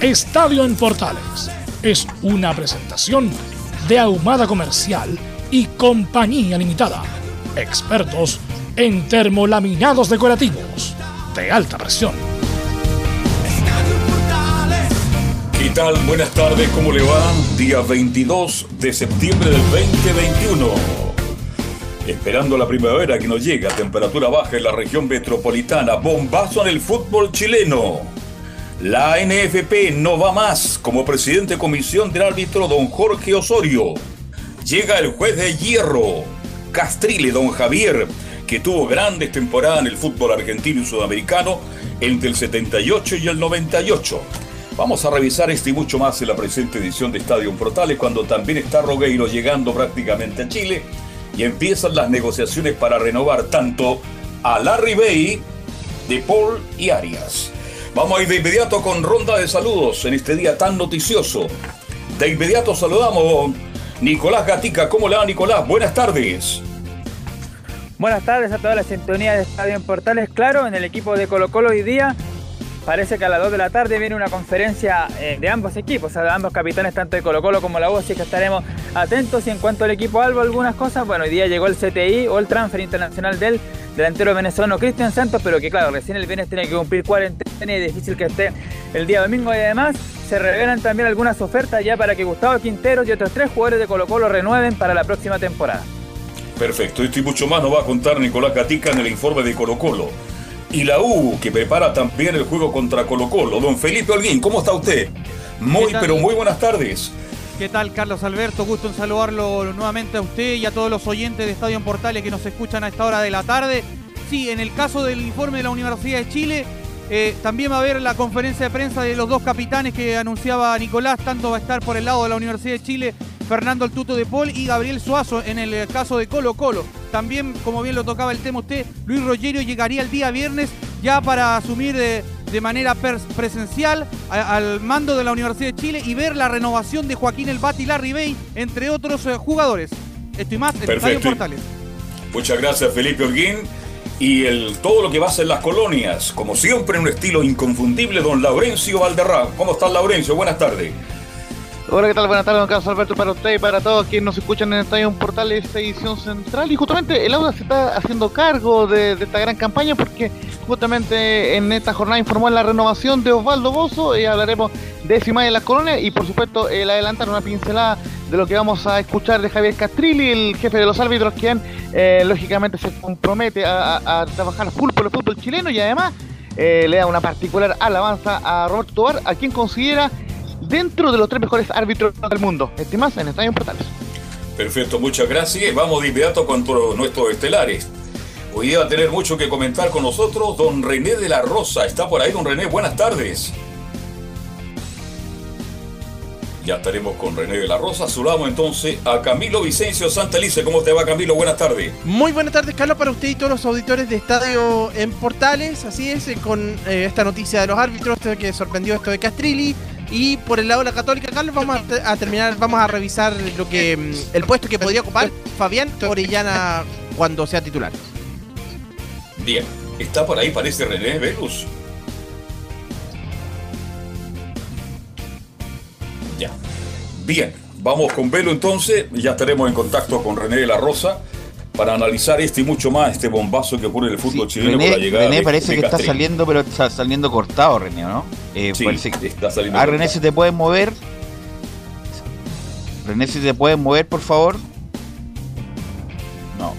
Estadio en Portales es una presentación de Ahumada Comercial y Compañía Limitada. Expertos en termolaminados decorativos de alta presión. ¿Qué tal? Buenas tardes, ¿cómo le va? Día 22 de septiembre del 2021. Esperando la primavera que nos llega, temperatura baja en la región metropolitana, bombazo en el fútbol chileno. La NFP no va más como presidente de comisión del árbitro don Jorge Osorio. Llega el juez de hierro, Castrile don Javier, que tuvo grandes temporadas en el fútbol argentino y sudamericano entre el 78 y el 98. Vamos a revisar este y mucho más en la presente edición de Estadio Portales, cuando también está Rogueiro llegando prácticamente a Chile y empiezan las negociaciones para renovar tanto a Larry Bay, De Paul y Arias. Vamos a ir de inmediato con ronda de saludos en este día tan noticioso. De inmediato saludamos a Nicolás Gatica. ¿Cómo le va Nicolás? Buenas tardes. Buenas tardes a toda la sintonía de Estadio en Portales. Claro, en el equipo de Colo Colo hoy día parece que a las 2 de la tarde viene una conferencia eh, de ambos equipos, o sea, de ambos capitanes, tanto de Colo Colo como la U, así que estaremos atentos. Y en cuanto al equipo Albo, algunas cosas, bueno, hoy día llegó el CTI o el transfer internacional del delantero venezolano Cristian Santos, pero que claro, recién el viernes tiene que cumplir cuarentena y es difícil que esté el día domingo. Y además se revelan también algunas ofertas ya para que Gustavo Quinteros y otros tres jugadores de Colo Colo renueven para la próxima temporada. Perfecto, esto y mucho más nos va a contar Nicolás Gatica en el informe de Colo Colo y la U, que prepara también el juego contra Colo Colo. Don Felipe Holguín, ¿cómo está usted? Muy, pero muy buenas tardes. ¿Qué tal, Carlos Alberto? Gusto en saludarlo nuevamente a usted y a todos los oyentes de Estadio en Portales que nos escuchan a esta hora de la tarde. Sí, en el caso del informe de la Universidad de Chile, eh, también va a haber la conferencia de prensa de los dos capitanes que anunciaba Nicolás. Tanto va a estar por el lado de la Universidad de Chile Fernando el Tuto de Paul y Gabriel Suazo en el caso de Colo Colo. También, como bien lo tocaba el tema usted, Luis Rogerio llegaría el día viernes ya para asumir de, manera presencial al mando de la Universidad de Chile y ver la renovación de Joaquín El Bati y Larry Bay, entre otros eh, jugadores. Esto y más en Estadio Portales. Muchas gracias, Felipe Orguín. Y el, todo lo que va a ser las colonias, como siempre, en un estilo inconfundible, don Laurencio Valderrama. ¿Cómo está Laurencio? Buenas tardes. Hola, ¿qué tal? Buenas tardes, don Carlos Alberto, para usted y para todos quienes nos escuchan en Estadio Portal de esta edición central. Y justamente el Auda se está haciendo cargo de, esta gran campaña porque justamente en esta jornada informó la renovación de Osvaldo Bozo y hablaremos de Simay en las colonias y por supuesto el adelantar una pincelada de lo que vamos a escuchar de Javier Castrilli, el jefe de los árbitros, quien eh, lógicamente se compromete a, trabajar full por el fútbol chileno y además eh, le da una particular alabanza a Roberto Tobar, a quien considera dentro de los tres mejores árbitros del mundo. Este más en Estadio Portales. Perfecto, muchas gracias. Vamos de inmediato con nuestros estelares. Hoy día va a tener mucho que comentar con nosotros don René de la Rosa. Está por ahí, don René. Buenas tardes. Ya estaremos con René de la Rosa. Saludamos entonces a Camilo Vicencio Santalice. ¿Cómo te va, Camilo? Buenas tardes. Muy buenas tardes, Carlos, para usted y todos los auditores de Estadio en Portales. Así es, con eh, esta noticia de los árbitros que sorprendió esto de Castrilli. Y por el lado de la Católica, Carlos, vamos a, terminar, vamos a revisar lo que mm, el puesto que podría ocupar Fabián Orellana cuando sea titular. Bien, está por ahí, parece René Velus. Ya. Bien, vamos con Velo entonces. Ya estaremos en contacto con René de la Rosa para analizar este y mucho más, este bombazo que ocurre en el fútbol Sí, chileno René, con la llegada René parece de que está saliendo, pero está saliendo cortado, René, ¿no? Eh, Sí, parece que- está saliendo Ah, René, si te puedes mover. René, si te puedes mover, por favor. No.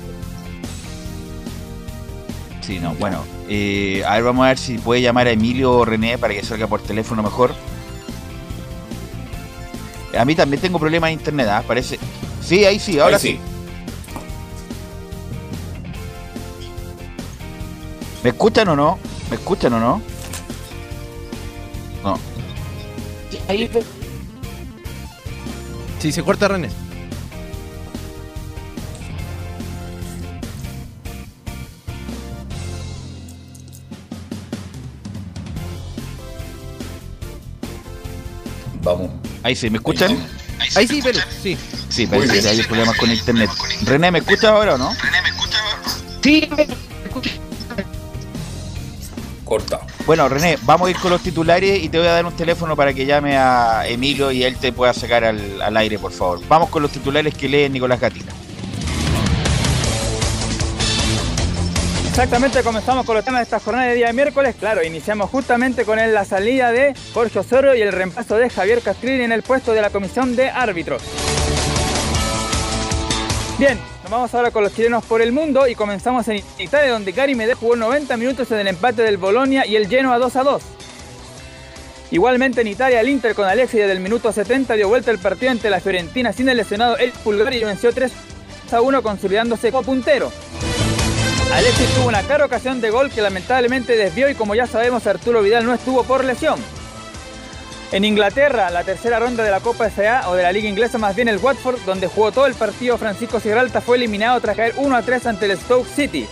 Sí, no, bueno. eh, a ver, vamos a ver si puede llamar a Emilio o René para que salga por teléfono mejor. A mí también tengo problemas de internet, ¿ah? Parece. Sí, ahí sí, ahora Ahí sí. ¿Me escuchan o no? ¿Me escuchan o no? No. Sí, se corta René. Vamos. Ahí sí, ¿me escuchan? Ahí sí, Pelu, sí. Sí, parece que hay problemas con internet. René, ¿me escuchas ahora o no? Sí, Corta. Bueno, René, vamos a ir con los titulares y te voy a dar un teléfono para que llame a Emilio y él te pueda sacar al, al aire, por favor. Vamos con los titulares que lee Nicolás Gatica. Exactamente, comenzamos con los temas de esta jornada de día de miércoles. Claro, iniciamos justamente con la salida de Jorge Osorio y el reemplazo de Javier Castrilli en el puesto de la comisión de árbitros. Bien, vamos ahora con los chilenos por el mundo y comenzamos en Italia donde Gary Medel jugó 90 minutos en el empate del Bolonia y el Genoa 2 a 2. Igualmente en Italia el Inter con Alexis desde el minuto 70 dio vuelta el partido ante la Fiorentina sin el lesionado el Pulgar y venció 3 a 1 consolidándose como puntero. Alexis tuvo una clara ocasión de gol que lamentablemente desvió y como ya sabemos Arturo Vidal no estuvo por lesión. En Inglaterra, la tercera ronda de la Copa FA o de la Liga Inglesa, más bien el Watford, donde jugó todo el partido, Francisco Gibralta fue eliminado tras caer 1 a 3 ante el Stoke City.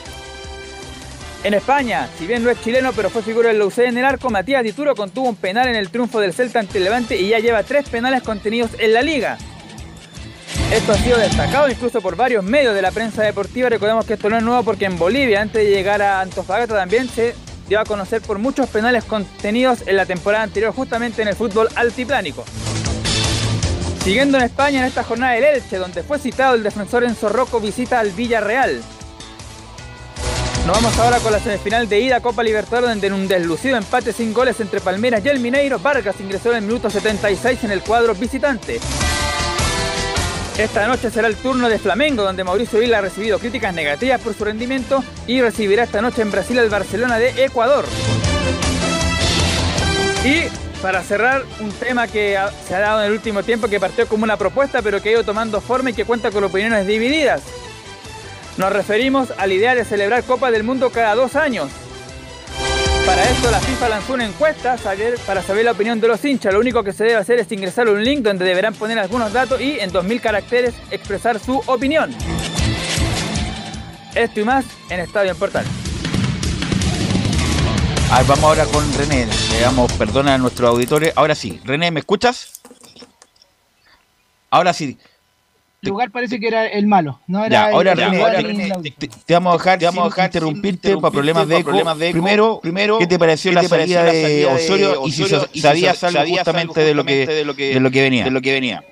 En España, si bien no es chileno, pero fue figura del Lucé en el arco, Matías Dituro contuvo un penal en el triunfo del Celta ante Levante y ya lleva tres penales contenidos en la liga. Esto ha sido destacado incluso por varios medios de la prensa deportiva. Recordemos que esto no es nuevo porque en Bolivia, antes de llegar a Antofagasta, también se dio a conocer por muchos penales contenidos en la temporada anterior, justamente en el fútbol altiplánico. Siguiendo en España en esta jornada del Elche, donde fue citado el defensor Enzo Rocco, visita al Villarreal. Nos vamos ahora con la semifinal de ida Copa Libertadores, donde en un deslucido empate sin goles entre Palmeiras y el Mineiro, Vargas ingresó en el minuto 76 en el cuadro visitante. Esta noche será el turno de Flamengo, donde Mauricio Vila ha recibido críticas negativas por su rendimiento y recibirá esta noche en Brasil al Barcelona de Ecuador. Y para cerrar, un tema que se ha dado en el último tiempo, que partió como una propuesta, pero que ha ido tomando forma y que cuenta con opiniones divididas. Nos referimos a la idea de celebrar Copa del Mundo cada dos años. Para esto la FIFA lanzó una encuesta para saber la opinión de los hinchas. Lo único que se debe hacer es ingresar un link donde deberán poner algunos datos y en 2000 caracteres expresar su opinión. Esto y más en Estadio en Portal. Vamos ahora con René. Le damos perdón a nuestros auditores. Ahora sí. René, ¿me escuchas? Ahora sí. Lugar parece que era el malo, no era Ya, ahora el René, ahora René, te, te vamos a dejar, te vamos a dejar interrumpirte para problemas de eco. primero, primero, ¿qué te pareció, la, salida de Osorio y si sa- sabías algo justamente de lo que de lo que venía? De lo que venía.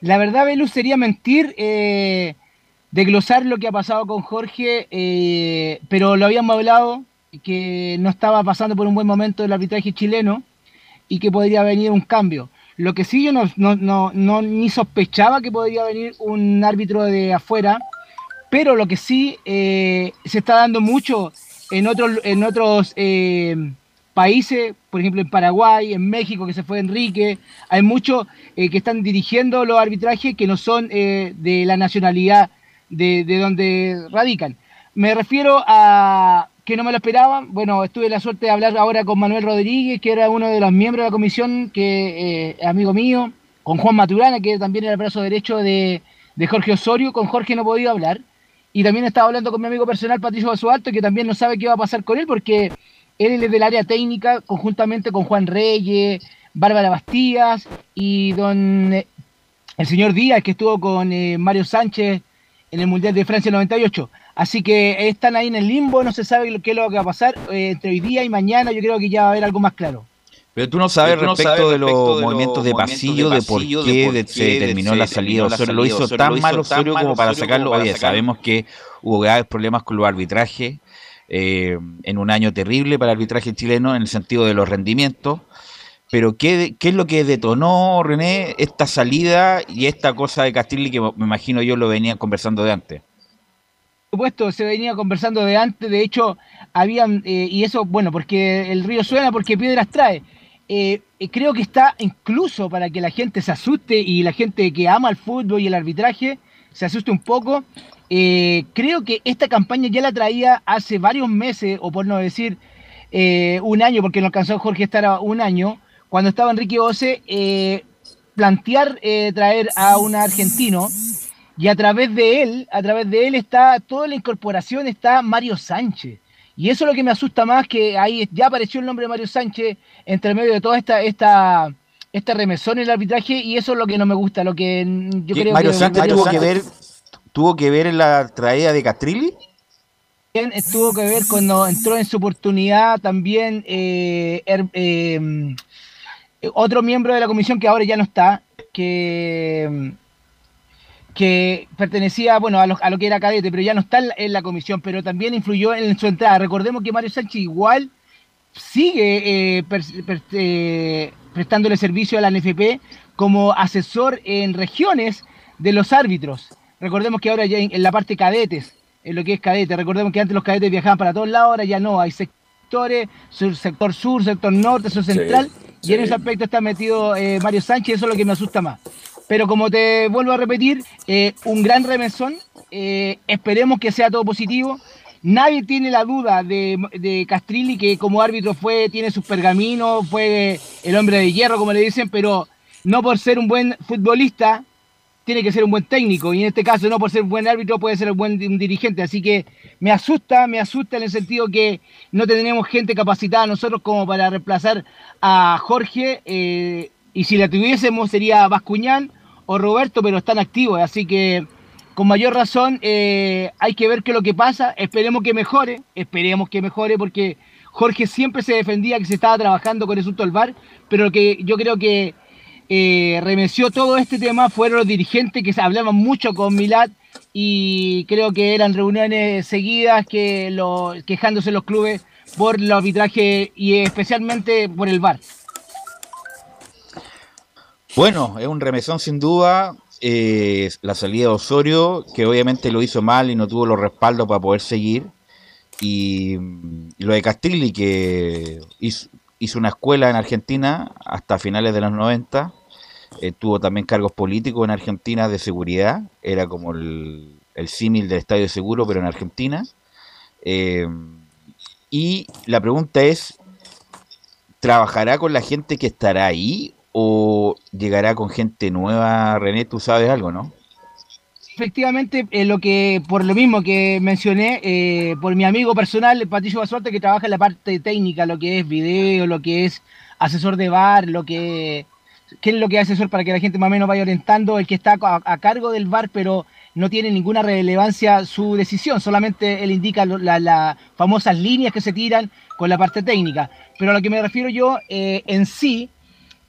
La verdad, Belus, sería mentir eh, desglosar lo que ha pasado con Jorge, eh, pero lo habíamos hablado, que no estaba pasando por un buen momento el arbitraje chileno y que podría venir un cambio. Lo que sí yo no, ni sospechaba que podría venir un árbitro de afuera, pero lo que sí eh, se está dando mucho en otros, eh, países, por ejemplo en Paraguay, en México, que se fue Enrique, hay muchos eh, que están dirigiendo los arbitrajes que no son de la nacionalidad de, de donde radican. Me refiero a que no me lo esperaban. Bueno, estuve la suerte de hablar ahora con Manuel Rodríguez, que era uno de los miembros de la comisión, que eh, amigo mío, con Juan Maturana, que también era el brazo derecho de, de Jorge Osorio. Con Jorge no podía hablar. Y también estaba hablando con mi amigo personal, Patricio Basualto, que también no sabe qué va a pasar con él, porque él es del área técnica, conjuntamente con Juan Reyes, Bárbara Bastías y don eh, el señor Díaz, que estuvo con eh, Mario Sánchez en el Mundial de Francia 98. Así que están ahí en el limbo, no se sabe lo- qué es lo que va a pasar eh, entre hoy día y mañana. Yo creo que ya va a haber algo más claro. Pero tú no sabes respecto, de, los movimientos de pasillo, de por qué se determinó la salida Osorio. Lo hizo tan mal Osorio como para sacarlo. Oye, sabemos que hubo graves problemas con los arbitrajes eh, en un año terrible para el arbitraje chileno en el sentido de los rendimientos. Pero ¿qué, ¿qué, es lo que detonó, René, esta salida y esta cosa de Castilli que me imagino yo lo venía conversando de antes? Supuesto, se venía conversando de antes, de hecho, habían, eh, y eso, bueno, porque el río suena porque piedras trae. Eh, creo que está incluso para que la gente se asuste y la gente que ama el fútbol y el arbitraje se asuste un poco. Eh, creo que esta campaña ya la traía hace varios meses, o por no decir un año, porque no alcanzó Jorge estar un año, cuando estaba Enrique Ose, eh, plantear eh, traer a un argentino y a través de él, a través de él está toda la incorporación, está Mario Sánchez. Y eso es lo que me asusta más, que ahí ya apareció el nombre de Mario Sánchez entre medio de toda esta, esta, esta remesón en el arbitraje y eso es lo que no me gusta, lo que yo creo Mario que... Sánchez tuvo que ver tuvo que ver en la traída de Castrilli tuvo que ver cuando entró en su oportunidad también eh, eh, otro miembro de la comisión que ahora ya no está, que, que pertenecía bueno, a, lo, a lo que era cadete, pero ya no está en la, comisión, pero también influyó en su entrada. Recordemos que Mario Sánchez igual sigue eh, eh, prestándole servicio a la NFP como asesor en regiones de los árbitros. Recordemos que ahora ya en, la parte cadetes, en lo que es cadete, recordemos que antes los cadetes viajaban para todos lados, ahora ya no, hay sectores, sector sur, sector norte, sector central. Y en ese aspecto está metido eh, Mario Sánchez, eso es lo que me asusta más. Pero como te vuelvo a repetir, eh, un gran remesón, eh, esperemos que sea todo positivo. Nadie tiene la duda de, de, Castrilli, que como árbitro fue, tiene sus pergaminos, fue el hombre de hierro, como le dicen, pero no por ser un buen futbolista, tiene que ser un buen técnico. Y en este caso, no por ser un buen árbitro, puede ser un buen dirigente. Así que me asusta, me asusta en el sentido que no tenemos gente capacitada nosotros como para reemplazar a Jorge, eh, y si la tuviésemos sería Bascuñán o Roberto, pero están activos, así que con mayor razón eh, hay que ver qué es lo que pasa, esperemos que mejore, esperemos que mejore, porque Jorge siempre se defendía que se estaba trabajando con el asunto del VAR, pero que yo creo que eh, remeció todo este tema fueron los dirigentes que hablaban mucho con Milad y creo que eran reuniones seguidas que lo, quejándose los clubes por el arbitraje y especialmente por el VAR. Bueno, es un remesón sin duda. Eh, la salida de Osorio, que obviamente lo hizo mal y no tuvo los respaldos para poder seguir. Y, lo de Castilli, que hizo, una escuela en Argentina hasta finales de los 90. Eh, tuvo también cargos políticos en Argentina de seguridad. Era como el, símil del Estadio Seguro, pero en Argentina. Eh, y la pregunta es, ¿trabajará con la gente que estará ahí o llegará con gente nueva? René, tú sabes algo, ¿no? Efectivamente, eh, lo que por lo mismo que mencioné, eh, por mi amigo personal, Patricio Basuarte, que trabaja en la parte técnica, lo que es video, lo que es asesor de bar, lo que qué es lo que hace asesor para que la gente más o menos vaya orientando, el que está a cargo del bar, pero no tiene ninguna relevancia su decisión, solamente él indica las famosas líneas que se tiran con la parte técnica. Pero a lo que me refiero yo eh, en sí,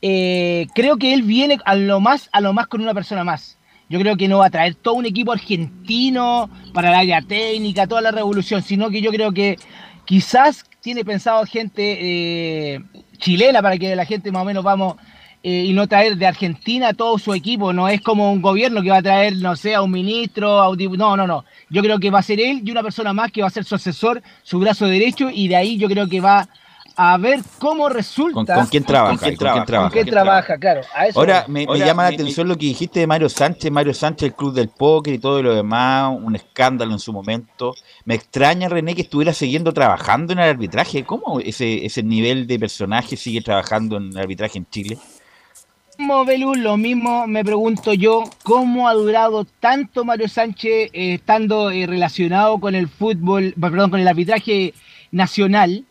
eh, creo que él viene a lo más, a lo más con una persona más. Yo creo que no va a traer todo un equipo argentino para el área técnica, toda la revolución, sino que yo creo que quizás tiene pensado gente eh, chilena para que la gente más o menos vamos eh, y no traer de Argentina todo su equipo. No es como un gobierno que va a traer, no sé, a un ministro, a un No, no, no. Yo creo que va a ser él y una persona más que va a ser su asesor, su brazo derecho, y de ahí yo creo que va a ver cómo resulta. ¿Con, quién trabaja? ¿Con quién, trabaja? claro. Ahora, me, llama la atención lo que dijiste de Mario Sánchez. Mario Sánchez, el club del póker y todo lo demás, un escándalo en su momento. Me extraña, René, que estuviera siguiendo trabajando en el arbitraje. ¿Cómo ese, ese nivel de personaje sigue trabajando en el arbitraje en Chile? mismo, lo mismo me pregunto yo, ¿cómo ha durado tanto Mario Sánchez eh, estando eh, relacionado con el fútbol, perdón, con el arbitraje nacional,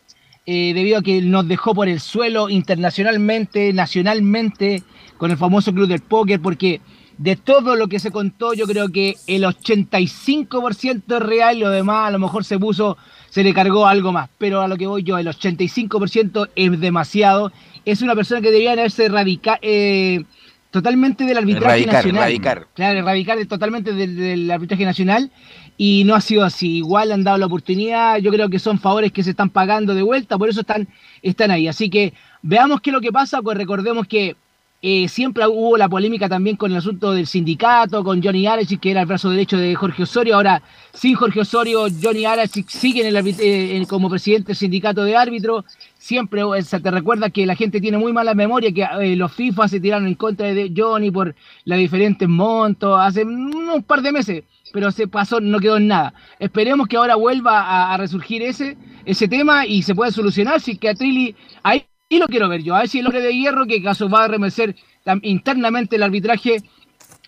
eh, debido a que nos dejó por el suelo internacionalmente, nacionalmente, con el famoso club del póker, porque de todo lo que se contó, yo creo que el 85% es real y lo demás a lo mejor se puso, se le cargó algo más. Pero a lo que voy yo, el 85% es demasiado es una persona que debería haberse erradicado eh, totalmente del arbitraje Erradicar, nacional. erradicar. Claro, erradicar de- totalmente del, del arbitraje nacional y no ha sido así. Igual han dado la oportunidad, yo creo que son favores que se están pagando de vuelta, por eso están, están ahí. Así que veamos qué es lo que pasa, pues recordemos que eh, siempre hubo la polémica también con el asunto del sindicato, con Johnny Arachik, que era el brazo derecho de Jorge Osorio. Ahora, sin Jorge Osorio, Johnny Arachik sigue en el eh, como presidente del sindicato de árbitros. Siempre se te recuerda que la gente tiene muy mala memoria, que eh, los FIFA se tiraron en contra de Johnny por los diferentes montos hace un par de meses, pero se pasó, no quedó en nada. Esperemos que ahora vuelva a, resurgir ese, ese tema y se pueda solucionar. Si que a Trilli, ahí y lo quiero ver yo, a ver si el hombre de hierro que caso va a remecer internamente el arbitraje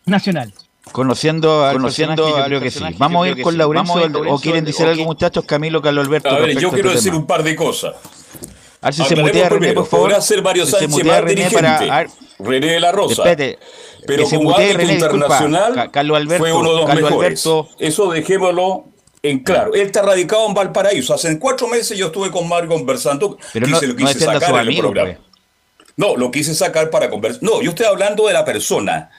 nacional. Conociendo al Conociendo personaje, yo al creo que sí. Vamos a ir con sí. Laurencio, o quieren decir algo muchachos, Camilo, Carlos Alberto. A ver, yo a quiero este decir tema? un par de cosas. A ver si se Aclaremos mutea René, primero, por favor. podrá ser Mario Si se Sánchez mutea más René dirigente. para- René de la Rosa. Espérate, Pero que se como René, disculpa. internacional Ca- Carlos Alberto, fue uno de los Carlos mejores. Alberto. Eso dejémoslo en claro. Él está radicado en Valparaíso. Hace cuatro meses yo estuve con Mario conversando. Pero quise- no, lo quise sacar amigos, programa. pues. No, lo quise sacar para conversar. No, yo estoy hablando de la persona.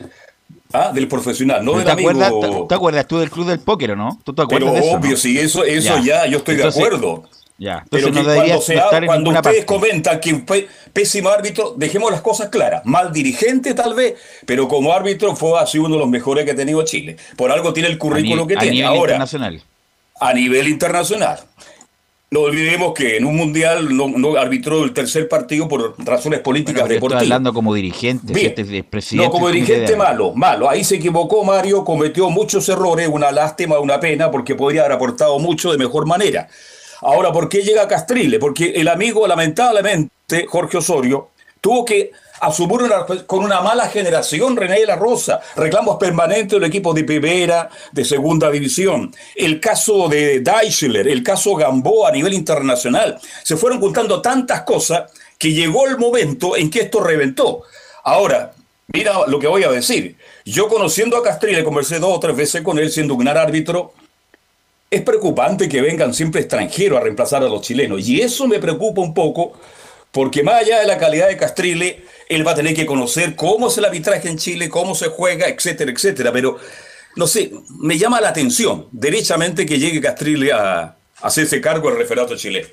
¿ah? Del profesional, no ¿Te del amigo. acuerdas, te, acuerdas tú del club del póker o no? ¿Tú te acuerdas Pero de eso? obvio, no? sí, eso, eso Ya. ya. yo estoy Entonces, de acuerdo. Ya, Pero entonces no cuando, se ha- cuando ustedes parte. comentan que un pésimo árbitro, dejemos las cosas claras. Mal dirigente tal vez, pero como árbitro fue así uno de los mejores que ha tenido Chile. Por algo tiene el currículo que tiene. Ahora, internacional. A nivel internacional. No olvidemos que en un mundial no, no arbitró el tercer partido por razones políticas Bueno, estoy deportivas. hablando como dirigente, Bien. si este es presidente. No, como dirigente malo, malo. Ahí se equivocó Mario, cometió muchos errores, una lástima, una pena, porque podría haber aportado mucho de mejor manera. Ahora, ¿por qué llega Castrile? Porque el amigo, lamentablemente, Jorge Osorio, tuvo que asumir una- con una mala generación, René de la Rosa, reclamos permanentes del equipo de primera, de segunda división, el caso de Deichler, el caso Gamboa a nivel internacional. Se fueron juntando tantas cosas que llegó el momento en que esto reventó. Ahora, mira lo que voy a decir. Yo conociendo a Castrile, conversé dos o tres veces con él siendo un gran árbitro, es preocupante que vengan siempre extranjeros a reemplazar a los chilenos. Y eso me preocupa un poco, porque más allá de la calidad de Castrile, él va a tener que conocer cómo es el arbitraje en Chile, cómo se juega, etcétera, etcétera. Pero, no sé, me llama la atención, derechamente, que llegue Castrile a, a hacerse cargo del referato chileno.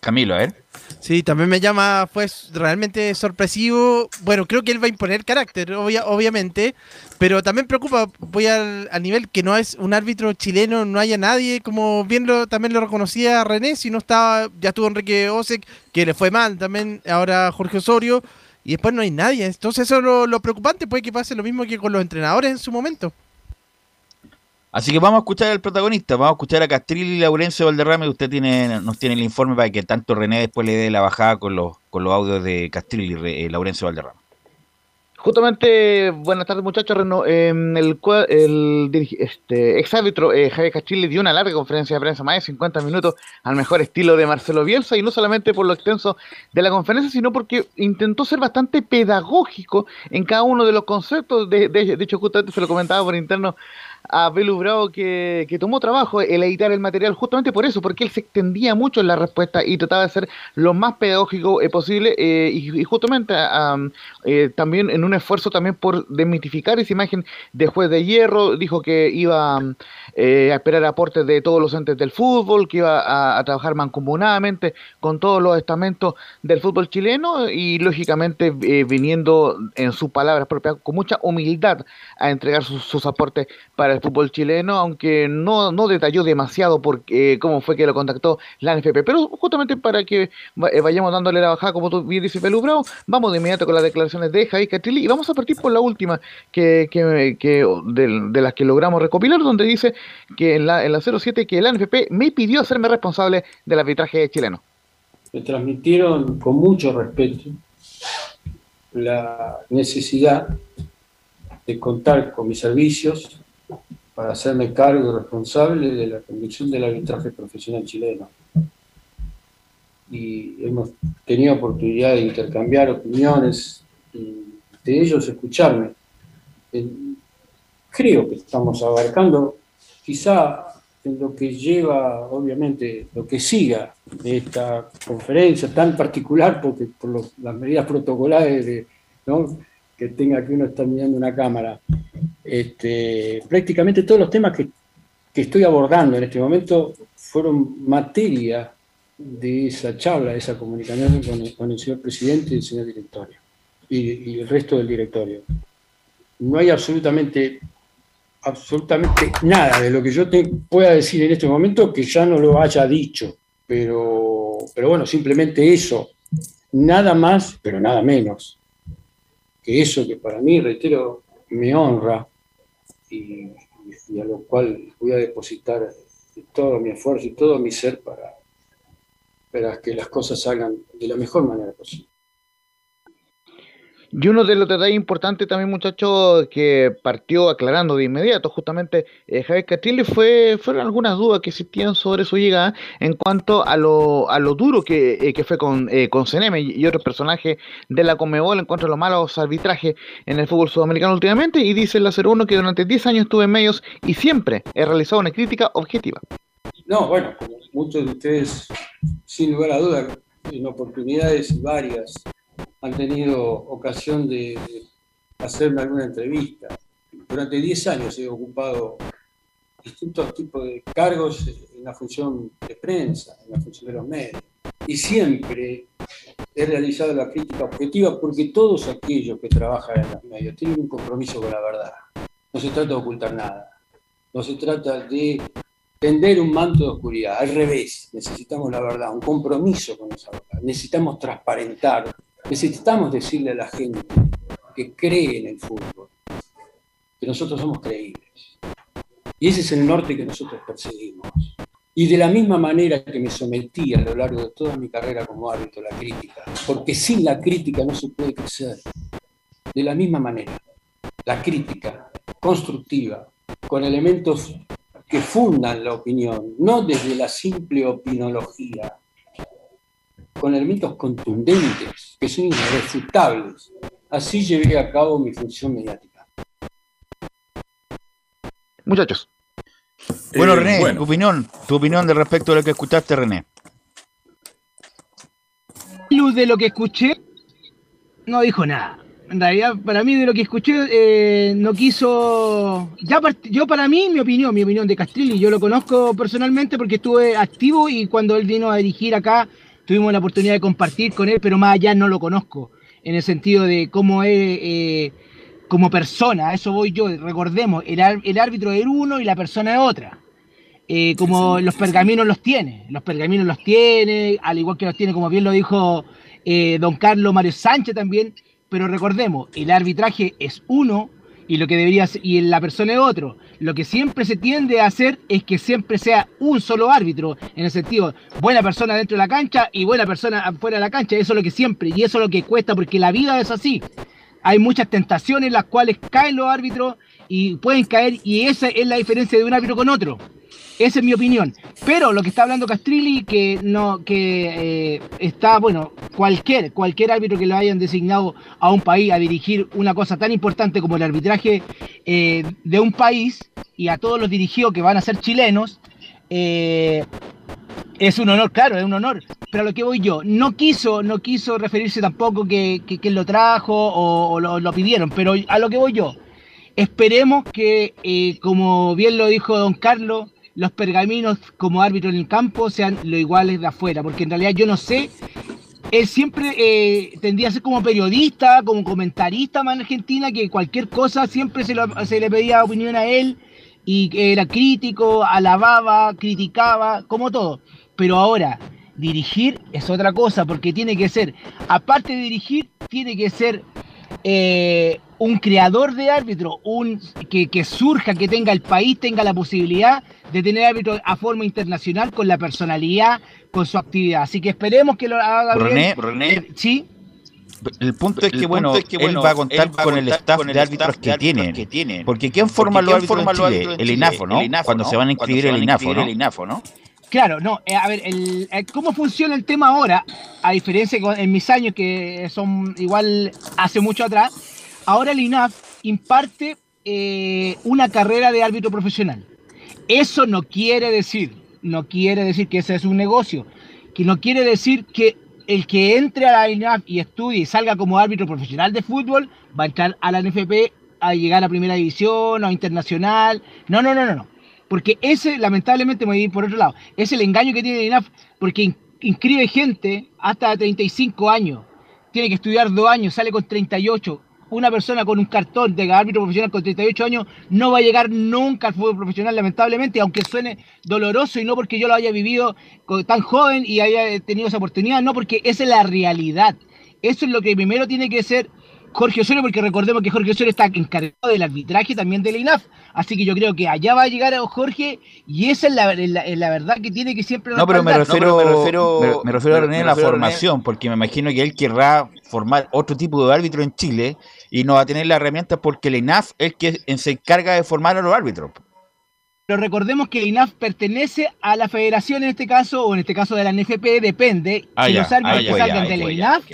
Camilo, a ver. Sí, también me llama, fue realmente sorpresivo. Bueno, creo que él va a imponer carácter, obvia- obviamente, pero también preocupa, voy al, al nivel que no es un árbitro chileno, no haya nadie, como bien lo, también lo reconocía René, si no estaba, ya estuvo Enrique Osek, que le fue mal también, ahora Jorge Osorio, y después no hay nadie. Entonces eso es lo, preocupante, puede que pase lo mismo que con los entrenadores en su momento. Así que vamos a escuchar al protagonista, vamos a escuchar a Castril y Laurencio Valderrame, usted tiene, nos tiene el informe para que tanto René después le dé la bajada con los, con los audios de Castril y eh, Laurencio Valderrame. Justamente, buenas tardes muchachos, em, el, el este, ex árbitro eh, Javier Cachile dio una larga conferencia de prensa, más de 50 minutos, al mejor estilo de Marcelo Bielsa, y no solamente por lo extenso de la conferencia, sino porque intentó ser bastante pedagógico en cada uno de los conceptos, de, de- de hecho justamente se lo comentaba por interno a Belu Bravo que, tomó trabajo el editar el material justamente por eso, porque él se extendía mucho en la respuesta y trataba de ser lo más pedagógico eh, posible eh, y, justamente am, eh, también en un esfuerzo también por desmitificar esa imagen de juez de hierro, dijo que iba eh, a esperar aportes de todos los entes del fútbol, que iba a, trabajar mancomunadamente con todos los estamentos del fútbol chileno y lógicamente viniendo en sus palabras propias con mucha humildad a entregar sus aportes para el fútbol chileno, aunque no, no detalló demasiado por eh, cómo fue que lo contactó la NFP, pero justamente para que eh, vayamos dándole la bajada, como tú bien dices, Pelu Bravo, vamos de inmediato con las declaraciones de Javier Catrilli y vamos a partir por la última que, que, que- de, de las que logramos recopilar, donde dice que en la, en la 07 que la NFP me pidió hacerme responsable del arbitraje chileno. me transmitieron con mucho respeto la necesidad de contar con mis servicios para hacerme cargo y responsable de la conducción del arbitraje profesional chileno. Y hemos tenido oportunidad de intercambiar opiniones y de ellos escucharme. Creo que estamos abarcando quizá en lo que lleva, obviamente, lo que siga de esta conferencia tan particular, porque por las medidas protocolares que tenga que uno estar mirando una cámara, este, prácticamente todos los temas que, que estoy abordando en este momento fueron materia de esa charla, de esa comunicación con el, con el señor presidente y el señor directorio, y, y el resto del directorio. No hay absolutamente absolutamente nada de lo que yo te pueda decir en este momento que ya no lo haya dicho. Pero, pero bueno, simplemente eso. Nada más, pero nada menos. Que eso que para mí, reitero, me honra y, a lo cual voy a depositar todo mi esfuerzo y todo mi ser para, para que las cosas salgan de la mejor manera posible. Y uno de los detalles importantes también, muchachos, que partió aclarando de inmediato, justamente eh, Javier Catrilli, fue, fueron algunas dudas que existían sobre su llegada en cuanto a lo, a lo duro que, eh, que fue con, eh, con Seneme y, otros personajes de la Comebol en cuanto a los malos arbitrajes en el fútbol sudamericano últimamente. Y dice la 01 que durante 10 años estuve en medios y siempre he realizado una crítica objetiva. No, bueno, como muchos de ustedes, sin lugar a dudas, en oportunidades varias, han tenido ocasión de, hacerme alguna entrevista. Durante 10 años he ocupado distintos tipos de cargos en la función de prensa, en la función de los medios. Y siempre he realizado la crítica objetiva porque todos aquellos que trabajan en los medios tienen un compromiso con la verdad. No se trata de ocultar nada. No se trata de tender un manto de oscuridad. Al revés, necesitamos la verdad, un compromiso con esa verdad. Necesitamos transparentar. Necesitamos decirle a la gente que cree en el fútbol, que nosotros somos creíbles. Y ese es el norte que nosotros perseguimos. Y de la misma manera que me sometí a lo largo de toda mi carrera como árbitro a la crítica, porque sin la crítica no se puede crecer. De la misma manera, la crítica constructiva, con elementos que fundan la opinión, no desde la simple opinología, con elementos contundentes, que son irrefutables. Así llevé a cabo mi función mediática. Muchachos. Bueno, Eh, René, bueno. tu opinión, tu opinión de respecto a lo que escuchaste, René. Luz de lo que escuché, no dijo nada. En realidad, para mí, de lo que escuché, eh, no quiso. Ya part- yo, para mí, mi opinión, mi opinión de Castrilli, yo lo conozco personalmente porque estuve activo y cuando él vino a dirigir acá, tuvimos la oportunidad de compartir con él, pero más allá no lo conozco. En el sentido de cómo es eh, como persona, a eso voy yo. Recordemos, el, el árbitro es uno y la persona es otra. Eh, como los pergaminos los tiene, los pergaminos los tiene, al igual que los tiene, como bien lo dijo eh, don Carlos Mario Sánchez también, pero recordemos, el arbitraje es uno y lo que debería ser, y la persona es otro. Lo que siempre se tiende a hacer es que siempre sea un solo árbitro, en el sentido, buena persona dentro de la cancha y buena persona fuera de la cancha, eso es lo que siempre, y eso es lo que cuesta, porque la vida es así. Hay muchas tentaciones en las cuales caen los árbitros y pueden caer, y esa es la diferencia de un árbitro con otro. Esa es mi opinión. Pero lo que está hablando Castrilli, que no, que eh, está, bueno, cualquier, cualquier árbitro que lo hayan designado a un país a dirigir una cosa tan importante como el arbitraje eh, de un país y a todos los dirigidos que van a ser chilenos, eh, es un honor, claro, es un honor. Pero a lo que voy yo, no quiso, no quiso referirse tampoco que, que, lo trajo o, lo, lo pidieron, pero a lo que voy yo, esperemos que, como bien lo dijo don Carlos, los pergaminos como árbitro en el campo sean lo iguales de afuera, porque en realidad yo no sé, él siempre eh, tendría a ser como periodista, como comentarista más en Argentina, que cualquier cosa siempre se, lo- se le pedía opinión a él y que era crítico, alababa, criticaba, como todo. Pero ahora, dirigir es otra cosa, porque tiene que ser, aparte de dirigir, tiene que ser eh, un creador de árbitro, un que, que surja, que tenga el país, tenga la posibilidad de tener árbitros a forma internacional con la personalidad, con su actividad. Así que esperemos que lo haga René, bien. René, Eh, sí, el punto es que, bueno, punto es que, bueno, él va a contar él va a con el staff con el de árbitros staff que, de árbitros tiene. que tiene. Porque ¿quién forma los ¿quién árbitros en Chile? El? INAFO, ¿no? El INAFO, Cuando ¿no? se van a Cuando inscribir el INAFO, inscribir ¿no? el INAFO, ¿no? Claro, no, eh, a ver, el, eh, ¿cómo funciona el tema ahora? A diferencia de en mis años, que son igual hace mucho atrás, ahora el INAF imparte eh, una carrera de árbitro profesional. Eso no quiere decir, no quiere decir que ese es un negocio, que no quiere decir que el que entre a la INAF y estudie y salga como árbitro profesional de fútbol va a entrar a la NFP a llegar a primera división o internacional. No, no, no, no, no. Porque ese, lamentablemente, me voy a ir por otro lado, es el engaño que tiene la INAF porque inscribe gente hasta 35 años. Tiene que estudiar dos años, sale con 38 una persona con un cartón de árbitro profesional con 38 años no va a llegar nunca al fútbol profesional, lamentablemente, aunque suene doloroso y no porque yo lo haya vivido tan joven y haya tenido esa oportunidad, no porque esa es la realidad. Eso es lo que primero tiene que ser Jorge Osorio, porque recordemos que Jorge Osorio está encargado del arbitraje también de la INAF. Así que yo creo que allá va a llegar a Jorge y esa es la, verdad que tiene que siempre... No, pero me refiero, me refiero, me, refiero a René la formación, porque me imagino que él querrá formar otro tipo de árbitro en Chile y no va a tener la herramienta porque la INAF es que se encarga de formar a los árbitros. Pero recordemos que la INAF pertenece a la federación en este caso, o en este caso de la NFP, depende. Ah, si los árbitros que salgan de la INAF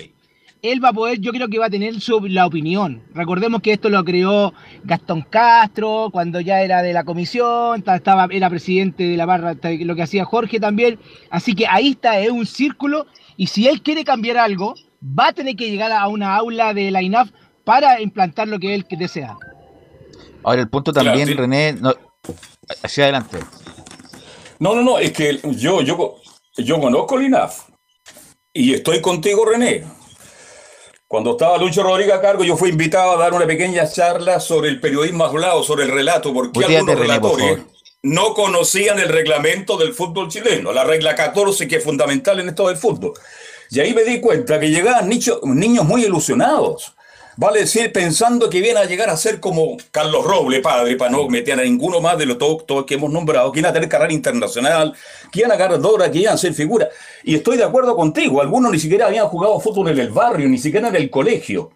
él va a poder, yo creo que va a tener su, la opinión. Recordemos que esto lo creó Gastón Castro cuando ya era de la comisión, estaba, era presidente de la barra, lo que hacía Jorge también. Así que ahí está, es un círculo y si él quiere cambiar algo, va a tener que llegar a una aula de la INAF para implantar lo que él desea. Ahora el punto también, René, hacia adelante. No, no, no, es que yo, yo, yo conozco el INAF y estoy contigo, René cuando estaba Lucho Rodríguez a cargo, yo fui invitado a dar una pequeña charla sobre el periodismo hablado, sobre el relato, porque algunos relatores no conocían el reglamento del fútbol chileno, la regla 14 que es fundamental en esto del fútbol. Y ahí me di cuenta que llegaban niños muy ilusionados vale decir, pensando que viene a llegar a ser como Carlos Roble, padre, para no meter a ninguno más de los todos, que hemos nombrado, que iban a tener carrera internacional, que iban a ganar Dora, que iban a ser figura. Y estoy de acuerdo contigo, algunos ni siquiera habían jugado fútbol en el barrio, ni siquiera en el colegio.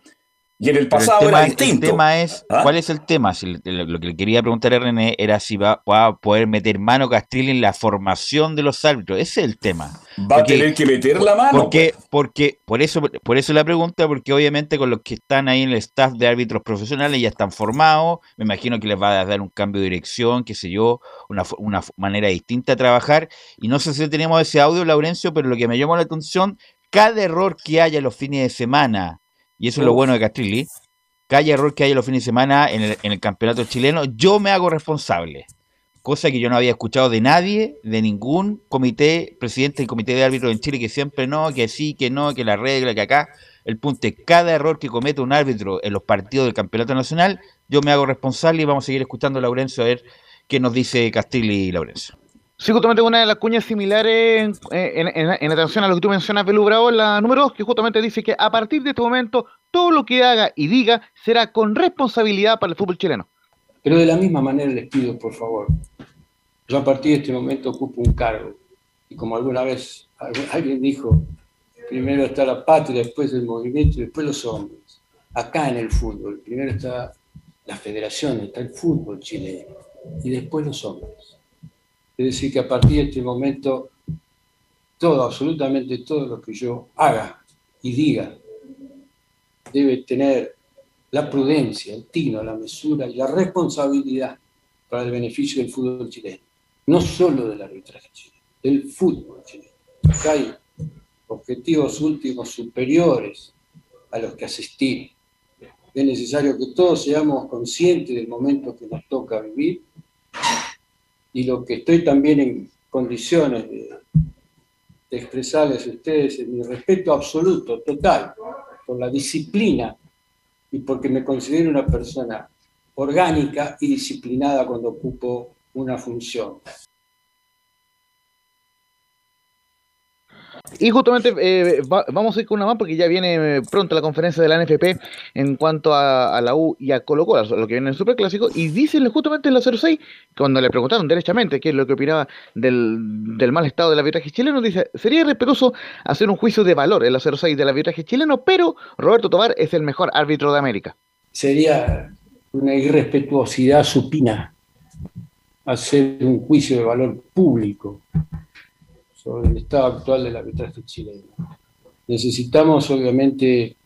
Y en el pasado el tema, era distinto. El tema es, ¿Ah? ¿cuál es el tema? lo que le quería preguntar a René era si va, a poder meter mano Castrilli en la formación de los árbitros. Ese es el tema. Va a tener que meter la mano. Porque, pues. porque, por eso, por eso la pregunta, porque obviamente con los que están ahí en el staff de árbitros profesionales ya están formados. Me imagino que les va a dar un cambio de dirección, qué sé yo, una, una manera distinta de trabajar. Y no sé si tenemos ese audio, Laurencio, pero lo que me llamó la atención, cada error que haya los fines de semana y eso es lo bueno de Castrilli, haya error que haya los fines de semana en el, campeonato chileno, yo me hago responsable. Cosa que yo no había escuchado de nadie, de ningún comité, presidente del comité de árbitros en Chile, que siempre no, que sí, que no, que la regla, que acá. El punto es, cada error que comete un árbitro en los partidos del campeonato nacional, yo me hago responsable y vamos a seguir escuchando a Laurencio a ver qué nos dice Castilli y Laurencio. Sí, justamente una de las cuñas similares en, atención a lo que tú mencionas, Belú Bravo, la número 2, que justamente dice que a partir de este momento todo lo que haga y diga será con responsabilidad para el fútbol chileno. Pero de la misma manera les pido, por favor, yo a partir de este momento ocupo un cargo. Y como alguna vez alguien dijo, primero está la patria, después el movimiento y después los hombres. Acá en el fútbol, primero está la federación, está el fútbol chileno y después los hombres. Es decir, que a partir de este momento, todo, absolutamente todo lo que yo haga y diga, debe tener la prudencia, el tino, la mesura y la responsabilidad para el beneficio del fútbol chileno. No solo del arbitraje chileno, del fútbol chileno. Acá hay objetivos últimos superiores a los que asistir. Es necesario que todos seamos conscientes del momento que nos toca vivir y lo que estoy también en condiciones de, expresarles a ustedes es mi respeto absoluto, total, por la disciplina y porque me considero una persona orgánica y disciplinada cuando ocupo una función. Y justamente eh, vamos a ir con una más porque ya viene pronto la conferencia de la NFP en cuanto a, la U y a Colo Colo, lo que viene en el Superclásico, y dicen justamente en la 06, cuando le preguntaron derechamente qué es lo que opinaba del, mal estado del arbitraje chileno, dice, sería irrespetuoso hacer un juicio de valor en la 06 del arbitraje chileno, pero Roberto Tobar es el mejor árbitro de América. Sería una irrespetuosidad supina hacer un juicio de valor público sobre el estado actual del arbitraje chileno. Necesitamos, obviamente,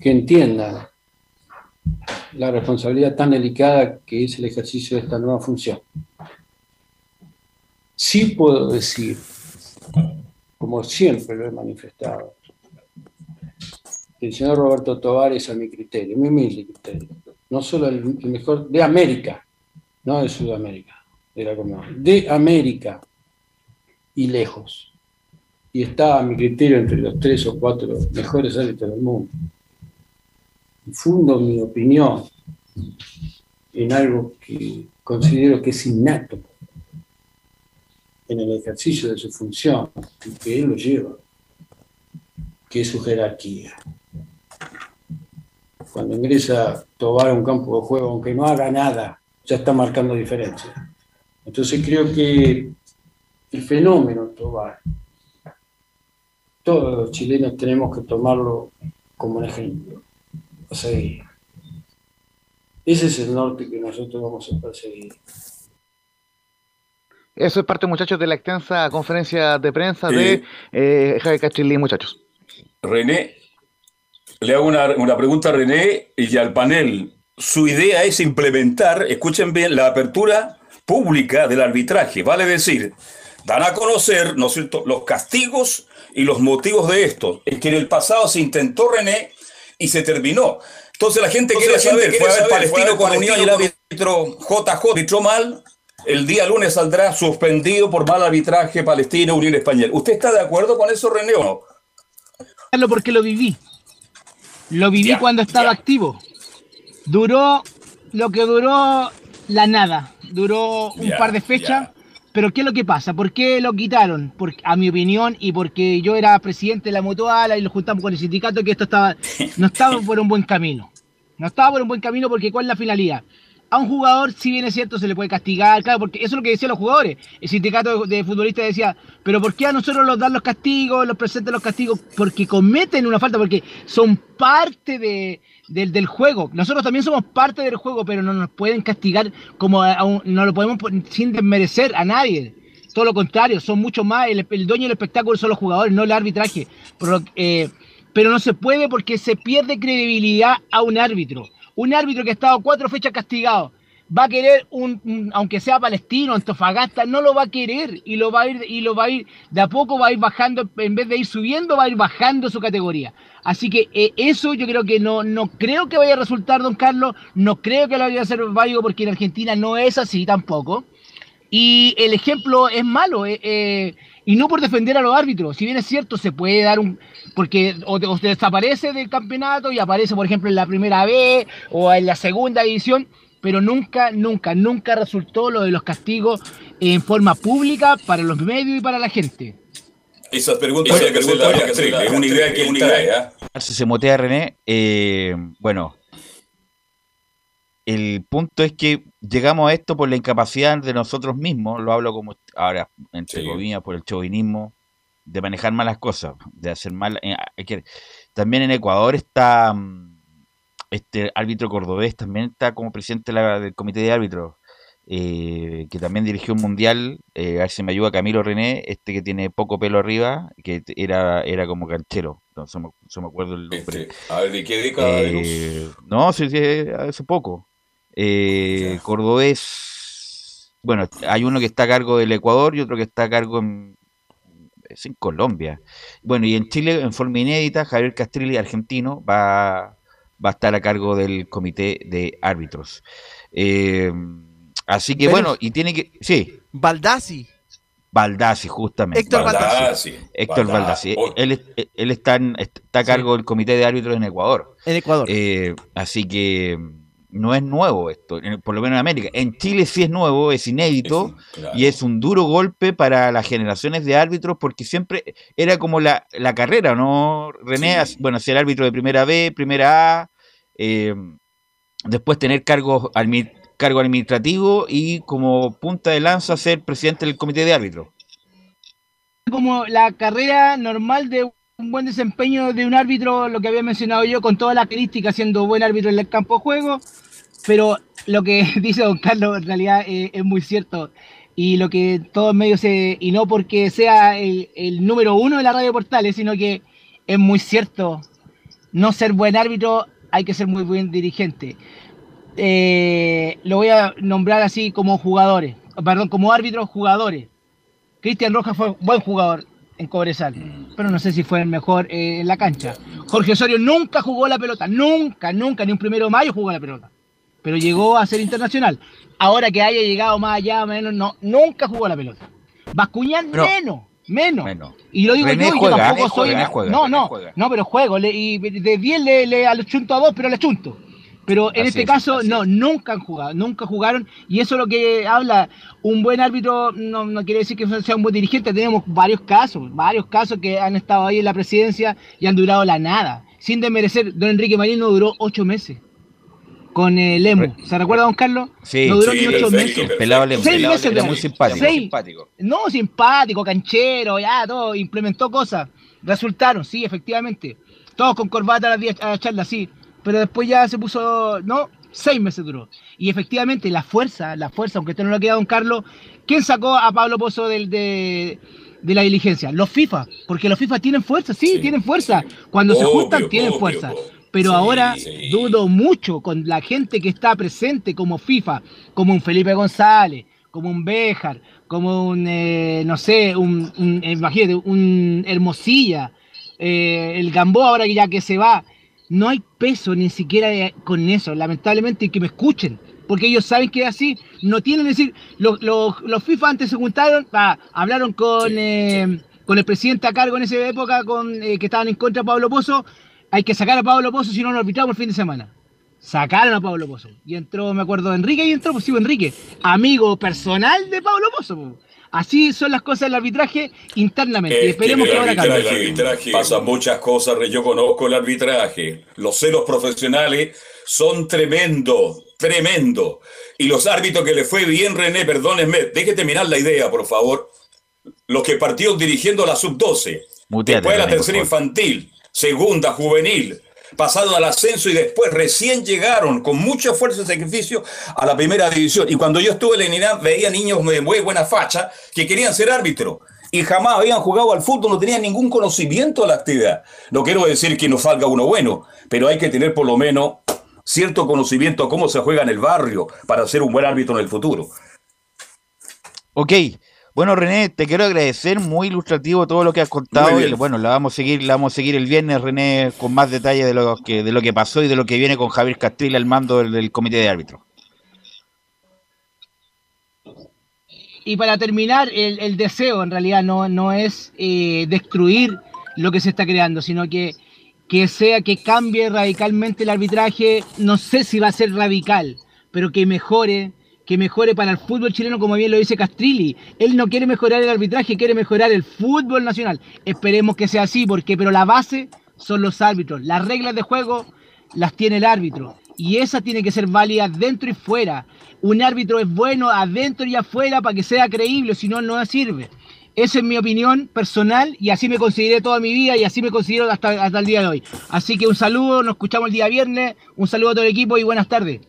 que entiendan la responsabilidad tan delicada que es el ejercicio de esta nueva función. Sí puedo decir, como siempre lo he manifestado, el señor Roberto Tovar es a mi criterio, mi humilde criterio, no solo el, mejor de América, no de Sudamérica, era como de América y lejos. Y está a mi criterio entre los tres o cuatro mejores árbitros del mundo. Fundo mi opinión en algo que considero que es innato en el ejercicio de su función y que él lo lleva, que es su jerarquía. Cuando ingresa Tobar a un campo de juego, aunque no haga nada, ya está marcando diferencia. Entonces creo que el fenómeno Tobar, todos los chilenos tenemos que tomarlo como un ejemplo. O sea, ese es el norte que nosotros vamos a perseguir. Eso es parte, muchachos, de la extensa conferencia de prensa de eh, Javier Castrilli, muchachos. René, le hago una, una pregunta a René y al panel. Su idea es implementar, escuchen bien, la apertura pública del arbitraje, vale decir, dan a conocer, ¿no es cierto?, los castigos y los motivos de esto. Es que en el pasado se intentó René y se terminó. Entonces la gente quiere saber, fue a ver Palestino con Unión y el árbitro JJ arbitró mal, el día lunes saldrá suspendido por mal arbitraje Palestino Unión Española. ¿Usted está de acuerdo con eso, René, o no? Carlos, porque lo viví. Lo viví Ya, cuando estaba ya. activo. Duró lo que duró la nada. Duró un Ya, par de fechas. Pero ¿qué es lo que pasa? ¿Por qué lo quitaron? Porque, a mi opinión, y porque yo era presidente de la Mutuala y lo juntamos con el sindicato, que esto estaba, no estaba por un buen camino. No estaba por un buen camino porque ¿cuál es la finalidad? A un jugador, si bien es cierto, se le puede castigar, claro, porque eso es lo que decían los jugadores. El sindicato de, de futbolistas decía, pero ¿por qué a nosotros nos dan los castigos, los presentan los castigos? Porque cometen una falta, porque son parte de, del, del juego. Nosotros también somos parte del juego, pero no nos pueden castigar como a un- no lo podemos sin desmerecer a nadie. Todo lo contrario, son mucho más, el, el dueño del espectáculo son los jugadores, no el arbitraje. Por lo- eh, pero no se puede porque se pierde credibilidad a un árbitro. Un árbitro que ha estado cuatro fechas castigado va a querer un, un- aunque sea palestino, Antofagasta, no lo va a querer y lo va a ir y lo va a ir de a poco va a ir bajando en vez de ir subiendo va a ir bajando su categoría. Así que eh, eso yo creo que no no creo que vaya a resultar don Carlos, no creo que lo vaya a hacer válido porque en Argentina no es así tampoco. Y el ejemplo es malo, eh, eh, y no por defender a los árbitros. Si bien es cierto, se puede dar un. Porque o, desaparece del campeonato y aparece, por ejemplo, en la primera B o en la segunda división, pero nunca, nunca, nunca resultó lo de los castigos en forma pública para los medios y para la gente. Esas preguntas que hacerlas es una idea que él trae, ¿ah? Si se motea René, eh, bueno, el punto es que llegamos a esto por la incapacidad de nosotros mismos, lo hablo como ahora, entre Sí. comillas, por el chauvinismo, de manejar malas cosas, de hacer mal. eh, hay que- también en Ecuador está mm, este árbitro cordobés, también está como presidente de la- del comité de árbitros, eh, que también dirigió un mundial, eh, a ver si me ayuda Camilo René, este que tiene poco pelo arriba, que era, era como canchero, no se me, se me acuerdo el nombre. Este, a ver, ¿de qué década? Eh, no, sí, sí, hace poco. Eh, Ya. Cordobés. Bueno, hay uno que está a cargo del Ecuador y otro que está a cargo en, es en Colombia. Bueno, y en Chile, en forma inédita, Javier Castrilli, argentino, va, va a estar a cargo del comité de árbitros. Eh, así que Pero- bueno, y tiene que. Sí, Baldassi. Baldassi, justamente. Héctor Baldassi. Héctor Baldassi. Oh, Él, es- él está, en- está a Sí. cargo del comité de árbitros en Ecuador. En Ecuador. Eh, así que no es nuevo esto, en- por lo menos en América. En Chile sí es nuevo, es inédito claro. y es un duro golpe para las generaciones de árbitros porque siempre era como la, la carrera, ¿no? René, Sí. bueno, ser árbitro de primera B, primera A, eh, después tener cargos cargo administrativo y como punta de lanza ser presidente del comité de árbitros. como la carrera normal de un buen desempeño de un árbitro, lo que había mencionado yo, con todas las características, siendo buen árbitro en el campo de juego, pero lo que dice don Carlos en realidad eh, es muy cierto. Y lo que todos medios se. Y no porque sea el, número uno de la radio Portales, sino que es muy cierto. No ser buen árbitro, hay que ser muy buen dirigente. Eh, lo voy a nombrar así como jugadores, perdón, como árbitros jugadores. Cristian Rojas fue buen jugador en Cobresal, pero no sé si fue el mejor eh, en la cancha. Jorge Osorio nunca jugó la pelota, nunca, nunca, ni un primero de mayo jugó la pelota, pero llegó a ser internacional. Ahora que haya llegado más allá, menos, no, nunca jugó la pelota. Bascuñán Pero- menos, menos. Menos. Y lo digo René yo, yo tampoco René soy. juega, juega, no, René no, juega. no, pero juego. le- y de 10 le, le al chunto a 2, pero le chunto. Pero en Así este es, caso, no, es. nunca han jugado, nunca jugaron. Y eso es lo que habla un buen árbitro, no, no quiere decir que sea un buen dirigente. Tenemos varios casos, varios casos que han estado ahí en la presidencia y han durado la nada. Sin desmerecer, don Enrique Marín no duró ocho meses con el Lemo. ¿Se recuerda, don Carlos? Sí, no duró sí, ni ocho perfecto, meses. Pelado Lemos, Seis pelado meses de- muy simpático. seis- simpático. No, simpático, canchero, ya, todo, implementó cosas. Resultaron, sí, efectivamente. Todos con corbata a la, a la charla, sí. Pero después ya se puso, no, seis meses duró. Y efectivamente, la fuerza, la fuerza, aunque usted no lo queda, don Carlos, ¿quién sacó a Pablo Pozo del, de, de la diligencia? Los FIFA, porque los FIFA tienen fuerza, sí, Sí, tienen fuerza. Cuando se Obvio, juntan, tienen obvio, fuerza. obvio. Pero Sí, ahora sí. dudo mucho con la gente que está presente como FIFA, como un Felipe González, como un Béjar, como un, eh, no sé, un, un- eh, imagínate, un Hermosilla, eh, el Gamboa ahora que ya que se va. No hay peso ni siquiera con eso, lamentablemente, y que me escuchen, porque ellos saben que es así. No tienen, es decir, los, los, los FIFA antes se juntaron, ah, hablaron con, Sí, eh, con el presidente a cargo en esa época, con, eh, que estaban en contra de Pablo Pozo. Hay que sacar a Pablo Pozo si no lo arbitramos el fin de semana. Sacaron a Pablo Pozo. Y entró, me acuerdo, Enrique y entró, pues sí, Enrique, amigo personal de Pablo Pozo. pues. Así son las cosas del arbitraje internamente. y Es que esperemos que, el ahora arbitraje, cambie. arbitraje pasan muchas cosas, yo conozco el arbitraje. Los celos profesionales son tremendos, tremendos. Y los árbitros que le fue bien, René, perdónenme, deje terminar la idea, por favor. Los que partieron dirigiendo la sub-12, Muteate, después de la tercera favor. infantil, segunda juvenil, pasaron al ascenso y después recién llegaron con mucho esfuerzo y sacrificio a la primera división. Y cuando yo estuve en INAP veía niños de muy buena facha que querían ser árbitros y jamás habían jugado al fútbol, no tenían ningún conocimiento de la actividad. No quiero decir que no salga uno bueno, pero hay que tener por lo menos cierto conocimiento de cómo se juega en el barrio para ser un buen árbitro en el futuro. Ok. Bueno, René, te quiero agradecer, muy ilustrativo todo lo que has contado. Y bueno, la vamos a seguir, la vamos a seguir el viernes, René, con más detalle de lo que, de lo que pasó y de lo que viene con Javier Castril al mando del, del comité de árbitros. Y para terminar, el, el deseo en realidad no, no es eh, destruir lo que se está creando, sino que, que sea que cambie radicalmente el arbitraje. No sé si va a ser radical, pero que mejore, que mejore para el fútbol chileno, como bien lo dice Castrilli. Él no quiere mejorar el arbitraje, quiere mejorar el fútbol nacional. Esperemos que sea así, porque pero la base son los árbitros. Las reglas de juego las tiene el árbitro. Y esa tiene que ser válida dentro y fuera. Un árbitro es bueno adentro y afuera para que sea creíble, si no, no sirve. Esa es mi opinión personal y así me consideré toda mi vida y así me considero hasta, hasta el día de hoy. Así que un saludo, nos escuchamos el día viernes, un saludo a todo el equipo y buenas tardes.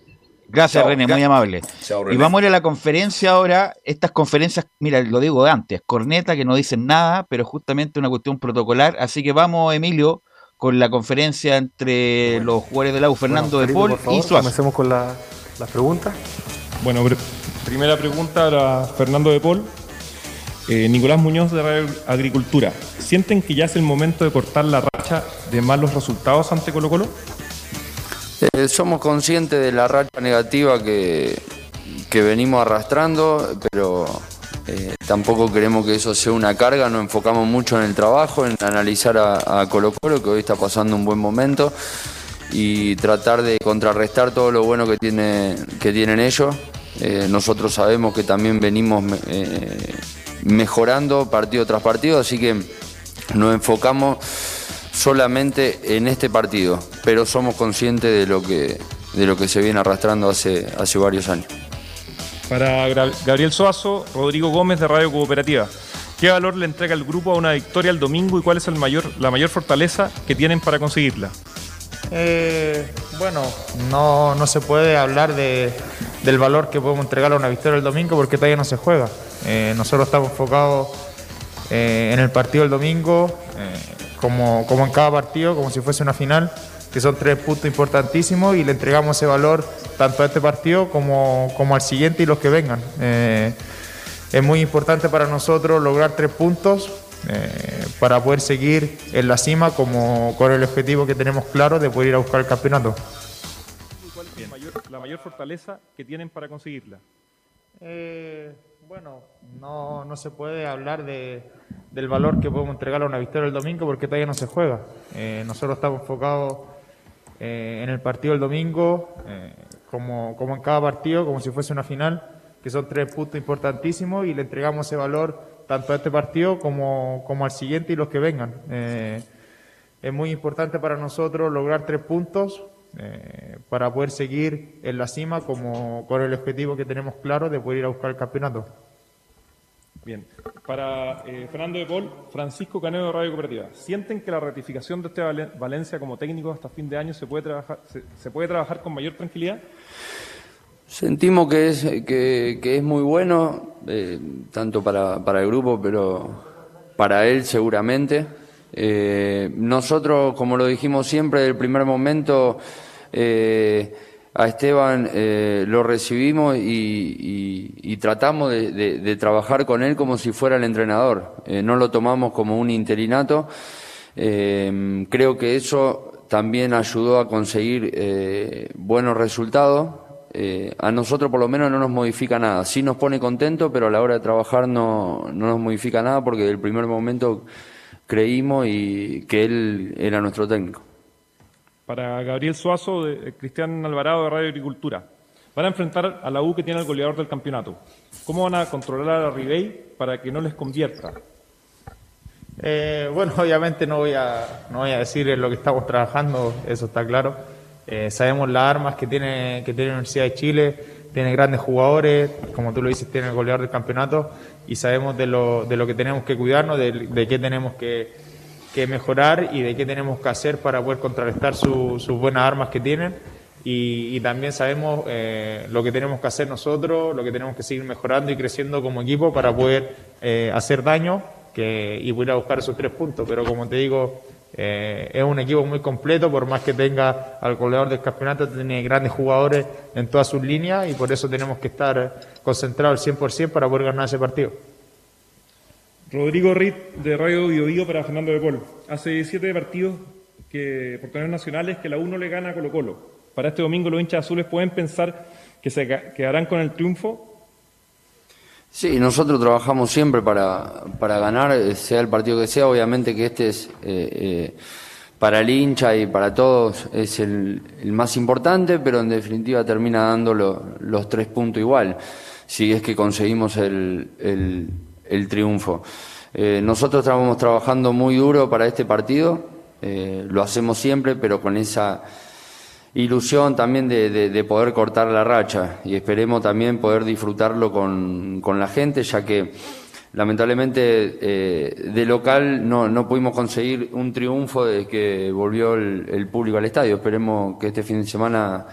Gracias, Chao. René, muy amable. Chao, Y vamos a ir a la conferencia ahora. Estas conferencias, mira, lo digo de antes, corneta que no dicen nada, pero justamente una cuestión protocolar. Así que vamos, Emilio, con la conferencia entre los jugadores de la U, Fernando Bueno, de Paul por favor, y Suazo. Comencemos con la- las preguntas. Bueno, pr- primera pregunta para Fernando de Paul. Eh, Nicolás Muñoz de Radio Agricultura. ¿Sienten que ya es el momento de cortar la racha de malos resultados ante Colo Colo? Eh, somos conscientes de la racha negativa que, que venimos arrastrando, pero eh, tampoco queremos que eso sea una carga, nos enfocamos mucho en el trabajo, en analizar a, Colo Colo, que hoy está pasando un buen momento, y tratar de contrarrestar todo lo bueno que, tiene, que tienen ellos. Eh, nosotros sabemos que también venimos me- mejorando partido tras partido, así que nos enfocamos solamente en este partido, pero somos conscientes de lo que, de lo que se viene arrastrando hace, hace varios años. Para Gabriel Soazo, Rodrigo Gómez de Radio Cooperativa. ¿Qué valor le entrega el grupo a una victoria el domingo y cuál es el mayor, la mayor fortaleza que tienen para conseguirla? Eh, bueno, no, no se puede hablar de, del valor que podemos entregar a una victoria el domingo porque todavía no se juega. Eh, nosotros estamos enfocados eh, en el partido del domingo, eh, como, como en cada partido, como si fuese una final, que son tres puntos importantísimos y le entregamos ese valor tanto a este partido como, como al siguiente y los que vengan. Eh, es muy importante para nosotros lograr tres puntos eh, para poder seguir en la cima como con el objetivo que tenemos claro de poder ir a buscar el campeonato. ¿Cuál es la mayor, la mayor fortaleza que tienen para conseguirla? Eh, bueno, no, no se puede hablar de, del valor que podemos entregar a una victoria el domingo porque todavía no se juega. Eh, nosotros estamos enfocados eh, en el partido del domingo, eh, como, como en cada partido, como si fuese una final, que son tres puntos importantísimos y le entregamos ese valor tanto a este partido como, como al siguiente y los que vengan. Eh, es muy importante para nosotros lograr tres puntos eh, para poder seguir en la cima como con el objetivo que tenemos claro de poder ir a buscar el campeonato. Bien, para eh, Fernando de Paul, Francisco Caneo de Radio Cooperativa, ¿sienten que la ratificación de este Valen- Valencia como técnico hasta fin de año se puede trabajar, se, se puede trabajar con mayor tranquilidad? Sentimos que es, que, que es muy bueno, eh, tanto para, para el grupo, pero para él seguramente. Eh, nosotros, como lo dijimos siempre del primer momento, eh, a Esteban eh, lo recibimos y, tratamos de, de- trabajar con él como si fuera el entrenador. No lo tomamos como un interinato. Creo que eso también ayudó a conseguir buenos resultados. A nosotros por lo menos no nos modifica nada. Sí nos pone contentos, pero a la hora de trabajar no, no nos modifica nada porque del primer momento creímos y que él era nuestro técnico. Para Gabriel Suazo, de, Cristian Alvarado de Radio Agricultura, van a enfrentar a la U que tiene el goleador del campeonato. ¿Cómo van a controlar a Ribey para que no les convierta? Eh, bueno, obviamente no voy a, no voy a decir en lo que estamos trabajando, eso está claro. Eh, sabemos las armas que tiene, que tiene la Universidad de Chile, tiene grandes jugadores, como tú lo dices, tiene el goleador del campeonato y sabemos de lo, de lo que tenemos que cuidarnos, de, qué tenemos que, que mejorar y de qué tenemos que hacer para poder contrarrestar su- sus buenas armas que tienen. Y, también sabemos eh, lo que tenemos que hacer nosotros, lo que tenemos que seguir mejorando y creciendo como equipo para poder eh, hacer daño que, y poder a buscar esos tres puntos. Pero como te digo, eh, es un equipo muy completo, por más que tenga al goleador del campeonato, tiene grandes jugadores en todas sus líneas y por eso tenemos que estar concentrados al 100% para poder ganar ese partido. Rodrigo Rit de Radio Bio Bio para Fernando de Paul. Hace siete partidos que, por torneos nacionales que la U no le gana a Colo Colo. Para este domingo los hinchas azules pueden pensar que se quedarán con el triunfo. Sí, nosotros trabajamos siempre para, para ganar, eh, sea el partido que sea. Obviamente que este es eh, eh, para el hincha y para todos es el, el más importante, pero en definitiva termina dando lo- los tres puntos igual, si es que conseguimos el, el- el triunfo. Eh, nosotros estamos trabajando muy duro para este partido, lo hacemos siempre, pero con esa ilusión también de, de- de poder cortar la racha y esperemos también poder disfrutarlo con, con la gente, ya que lamentablemente eh, de local no, no pudimos conseguir un triunfo de que volvió el, el público al estadio. Esperemos que este fin de semana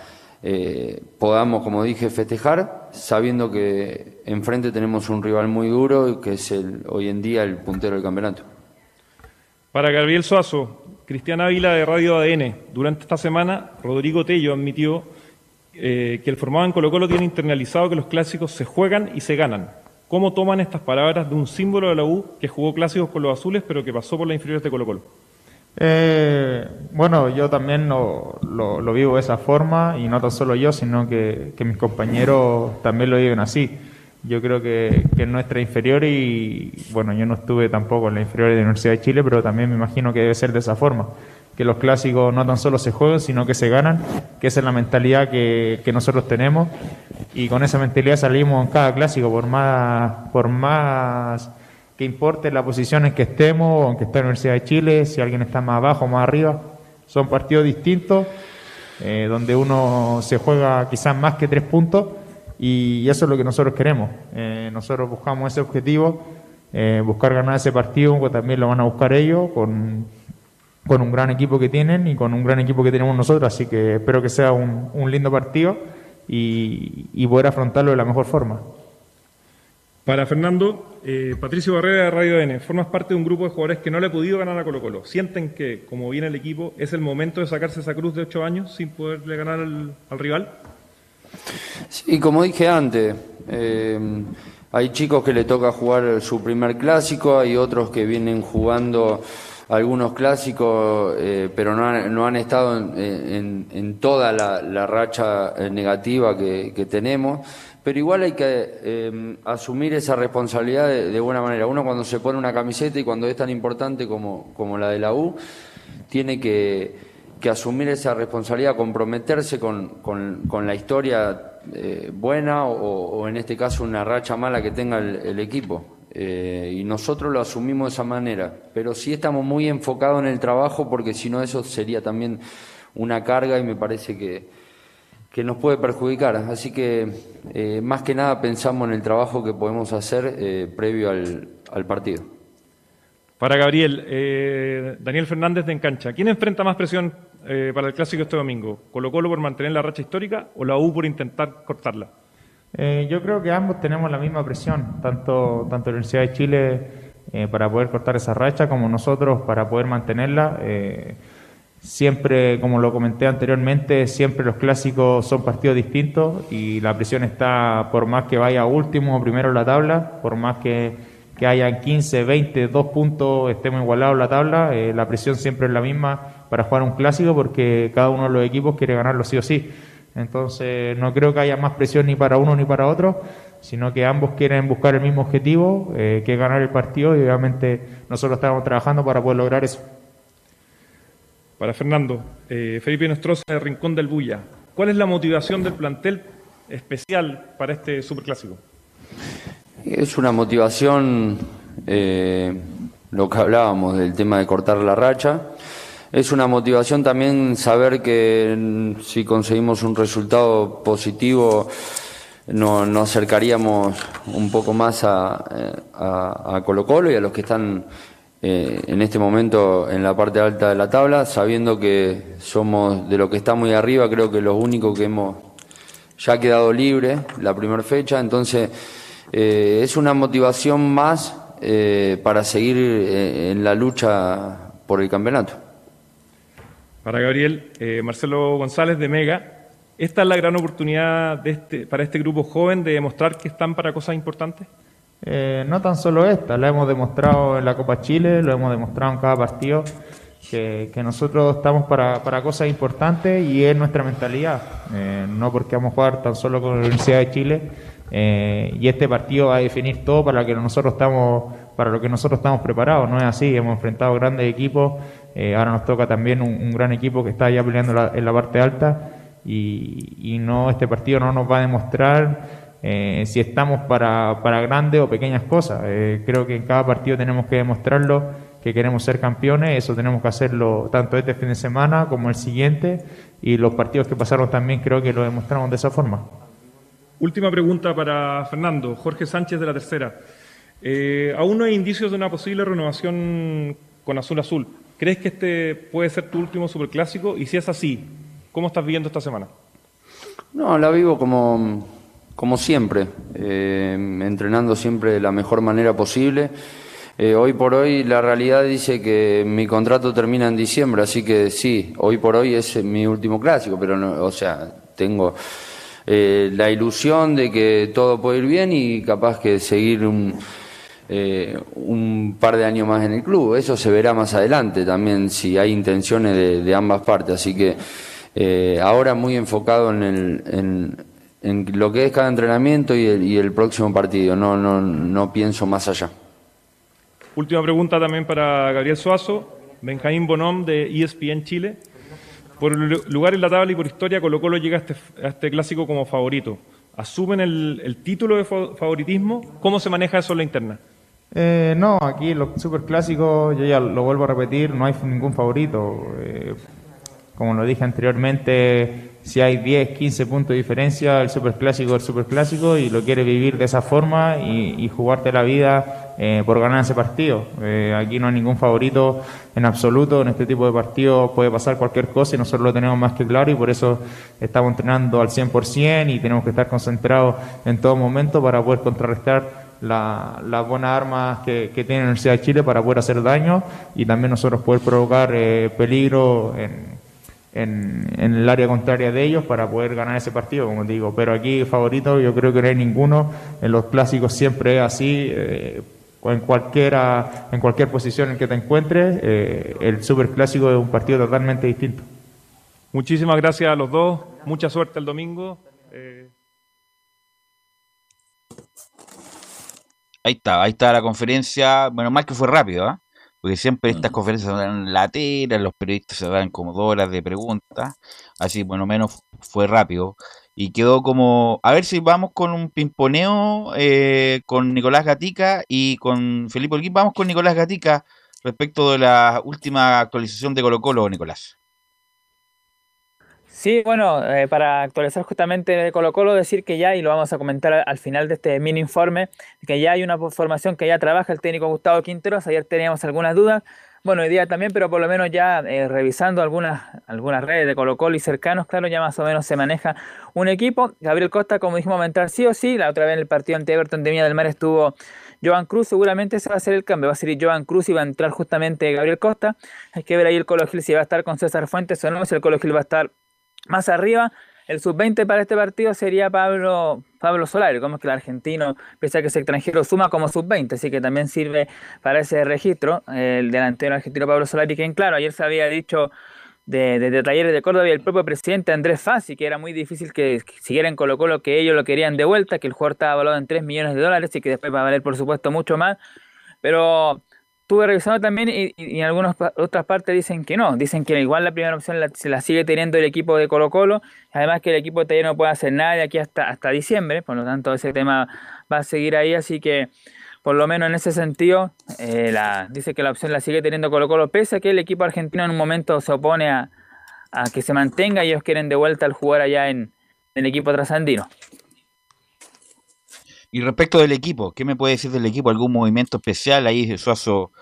eh, podamos, como dije, festejar, sabiendo que enfrente tenemos un rival muy duro, que es el, hoy en día el puntero del campeonato. Para Gabriel Suazo, Cristian Ávila de Radio ADN. Durante esta semana, Rodrigo Tello admitió eh, que el formado en Colo Colo tiene internalizado que los clásicos se juegan y se ganan. ¿Cómo toman estas palabras de un símbolo de la U que jugó clásicos con los azules pero que pasó por las inferiores de Colo Colo? Eh, bueno, yo también lo, lo- vivo de esa forma y no tan solo yo, sino que, que mis compañeros también lo viven así. Yo creo que, que en nuestra inferior y bueno, yo no estuve tampoco en la inferior de la Universidad de Chile, pero también me imagino que debe ser de esa forma. Que los clásicos no tan solo se juegan, sino que se ganan, que esa es la mentalidad que, que nosotros tenemos y con esa mentalidad salimos en cada clásico, por más, por más que importe la posición en que estemos, aunque esté en la Universidad de Chile, si alguien está más abajo más arriba, son partidos distintos, eh, donde uno se juega quizás más que tres puntos, y eso es lo que nosotros queremos. Eh, nosotros buscamos ese objetivo, eh, buscar ganar ese partido, también lo van a buscar ellos, con, con un gran equipo que tienen y con un gran equipo que tenemos nosotros, así que espero que sea un, un lindo partido y, poder afrontarlo de la mejor forma. Para Fernando, eh, Patricio Barrera de Radio ADN, formas parte de un grupo de jugadores que no le ha podido ganar a Colo Colo. ¿Sienten que, como viene el equipo, es el momento de sacarse esa cruz de ocho años sin poderle ganar al, al rival? Sí, como dije antes, eh, hay chicos que le toca jugar su primer clásico, hay otros que vienen jugando algunos clásicos, eh, pero no han, no han estado en, en- toda la, racha eh, negativa que, tenemos. Pero igual hay que eh, asumir esa responsabilidad de, de buena manera. Uno cuando se pone una camiseta y cuando es tan importante como, como la de la U, tiene que, que asumir esa responsabilidad, comprometerse con, con- la historia eh, buena o, en este caso una racha mala que tenga el, equipo. Eh, y nosotros lo asumimos de esa manera, pero sí estamos muy enfocados en el trabajo porque si no eso sería también una carga y me parece que, que nos puede perjudicar. Así que eh, más que nada pensamos en el trabajo que podemos hacer previo al, al partido. Para Gabriel, Daniel Fernández de Encancha. ¿Quién enfrenta más presión eh, para el clásico este domingo? ¿Colo Colo por mantener la racha histórica o la U por intentar cortarla? Eh, yo creo que ambos tenemos la misma presión, tanto, tanto la Universidad de Chile eh, para poder cortar esa racha como nosotros para poder mantenerla. Eh, siempre, como lo comenté anteriormente, siempre los clásicos son partidos distintos y la presión está por más que vaya último o primero la tabla, por más que, que hayan 15, 20, dos puntos, estemos igualados en la tabla, eh, la presión siempre es la misma para jugar un clásico porque cada uno de los equipos quiere ganarlo sí o sí. Entonces no creo que haya más presión ni para uno ni para otro, sino que ambos quieren buscar el mismo objetivo, eh, que es ganar el partido y obviamente nosotros estamos trabajando para poder lograr eso. Para Fernando, eh, Felipe Nostroza de Rincón del Bulla. ¿Cuál es la motivación del plantel especial para este superclásico? Es una motivación, eh, lo que hablábamos del tema de cortar la racha. Es una motivación también saber que mm, si conseguimos un resultado positivo no- nos acercaríamos un poco más a, eh, a, a Colo Colo y a los que están eh, en este momento en la parte alta de la tabla, sabiendo que somos de lo que está muy arriba, creo que los únicos que hemos ya quedado libre la primera fecha, entonces eh, es una motivación más eh, para seguir en la lucha por el campeonato. Para Gabriel, eh, Marcelo González de Mega. ¿Esta es la gran oportunidad de este, para este grupo joven de demostrar que están para cosas importantes? Eh, no tan solo esta, la hemos demostrado en la Copa Chile, lo hemos demostrado en cada partido, que, que nosotros estamos para, para cosas importantes y es nuestra mentalidad. Eh, no porque vamos a jugar tan solo con la Universidad de Chile eh, y este partido va a definir todo para, que nosotros estamos, para lo que nosotros estamos preparados. No es así, hemos enfrentado grandes equipos, eh, ahora nos toca también un, un gran equipo que está ya peleando la- en la parte alta y, y no este partido no nos va a demostrar eh, si estamos para, para grandes o pequeñas cosas. Eh, creo que en cada partido tenemos que demostrarlo que queremos ser campeones, eso tenemos que hacerlo tanto este fin de semana como el siguiente y los partidos que pasaron también creo que lo demostramos de esa forma. Última pregunta para Fernando. Jorge Sánchez de la Tercera. Eh, aún no hay indicios de una posible renovación con Azul Azul. ¿Crees que este puede ser tu último superclásico? Y si es así, ¿cómo estás viviendo esta semana? No, la vivo como, como siempre, eh, entrenando siempre de la mejor manera posible. Eh, hoy por hoy la realidad dice que mi contrato termina en diciembre, así que sí, hoy por hoy es mi último clásico, pero no, o sea, tengo eh, la ilusión de que todo puede ir bien y capaz que seguir un, eh, un par de años más en el club. Eso se verá más adelante también si hay intenciones de, ambas partes. Así que eh, ahora muy enfocado en, el, en, en lo que es cada entrenamiento y el, y el próximo partido. No, no, no pienso más allá. Última pregunta también para Gabriel Suazo, Benjamín Bonom de ESPN Chile. Por lugar en la tabla y por historia, Colo Colo llega a este, a este clásico como favorito. ¿Asumen el, el título de fa- favoritismo? ¿Cómo se maneja eso en la interna? Eh, no, aquí los superclásicos, yo ya lo vuelvo a repetir, no hay ningún favorito. Eh, como lo dije anteriormente, si hay 10, 15 puntos de diferencia, el superclásico es el superclásico y lo quieres vivir de esa forma y, jugarte la vida eh, por ganar ese partido. Eh, aquí no hay ningún favorito en absoluto, en este tipo de partidos puede pasar cualquier cosa y nosotros lo tenemos más que claro y por eso estamos entrenando al 100% y tenemos que estar concentrados en todo momento para poder contrarrestar la- las buenas armas que, que tiene la Universidad de Chile para poder hacer daño y también nosotros poder provocar eh, peligro en, el área contraria de ellos para poder ganar ese partido, como digo. Pero aquí favorito yo creo que no hay ninguno. En los clásicos siempre es así. eh, en cualquiera en cualquier posición en que te encuentres, eh, el superclásico es un partido totalmente distinto. Muchísimas gracias a los dos. Mucha suerte el domingo. Ahí está, ahí está la conferencia. Bueno, más que fue rápido, ¿ah? Porque siempre estas conferencias son lateras, los periodistas se dan como dos horas de preguntas. Así, bueno, menos fue rápido. Y quedó como. A ver si vamos con un pimponeo eh, con Nicolás Gatica y con Felipe Olguín. Vamos con Nicolás Gatica respecto de la última actualización de Colo Colo, Nicolás. Sí, bueno, eh, para actualizar justamente de Colo Colo, decir que ya, y lo vamos a comentar al, al final de este mini informe, que ya hay una formación que ya trabaja el técnico Gustavo Quinteros. Ayer teníamos algunas dudas, bueno, hoy día también, pero por lo menos ya eh, revisando algunas, algunas redes de Colo Colo y cercanos, claro, ya más o menos se maneja un equipo. Gabriel Costa, como dijimos, va a entrar sí o sí. La otra vez en el partido ante Everton de Viña del Mar estuvo Joan Cruz, seguramente ese va a ser el cambio. Va a ser Joan Cruz y va a entrar justamente Gabriel Costa. Hay que ver ahí el Colo Gil si va a estar con César Fuentes o no, si el Colo Gil va a estar más arriba. El sub-20 para este partido sería Pablo, Pablo Solari, como es que el argentino, pese a que es extranjero, suma como sub-20, así que también sirve para ese registro. El delantero argentino Pablo Solari, que claro, ayer se había dicho de, de, de Talleres de Córdoba y el propio presidente Andrés Fassi, que era muy difícil que siguiera en Colo Colo, que ellos lo querían de vuelta, que el jugador estaba valorado en 3 millones de dólares y que después va a valer por supuesto mucho más, pero estuve revisando también y, en algunas otras partes dicen que no, dicen que igual la primera opción la- se la sigue teniendo el equipo de Colo Colo, además que el equipo de Taller no puede hacer nada de aquí hasta, hasta diciembre, por lo tanto ese tema va a seguir ahí, así que por lo menos en ese sentido, eh, la, dice que la opción la sigue teniendo Colo Colo, pese a que el equipo argentino en un momento se opone a, a que se mantenga y ellos quieren de vuelta al jugar allá en, en el equipo trasandino. Y respecto del equipo, ¿qué me puede decir del equipo? ¿Algún movimiento especial? Ahí Suazo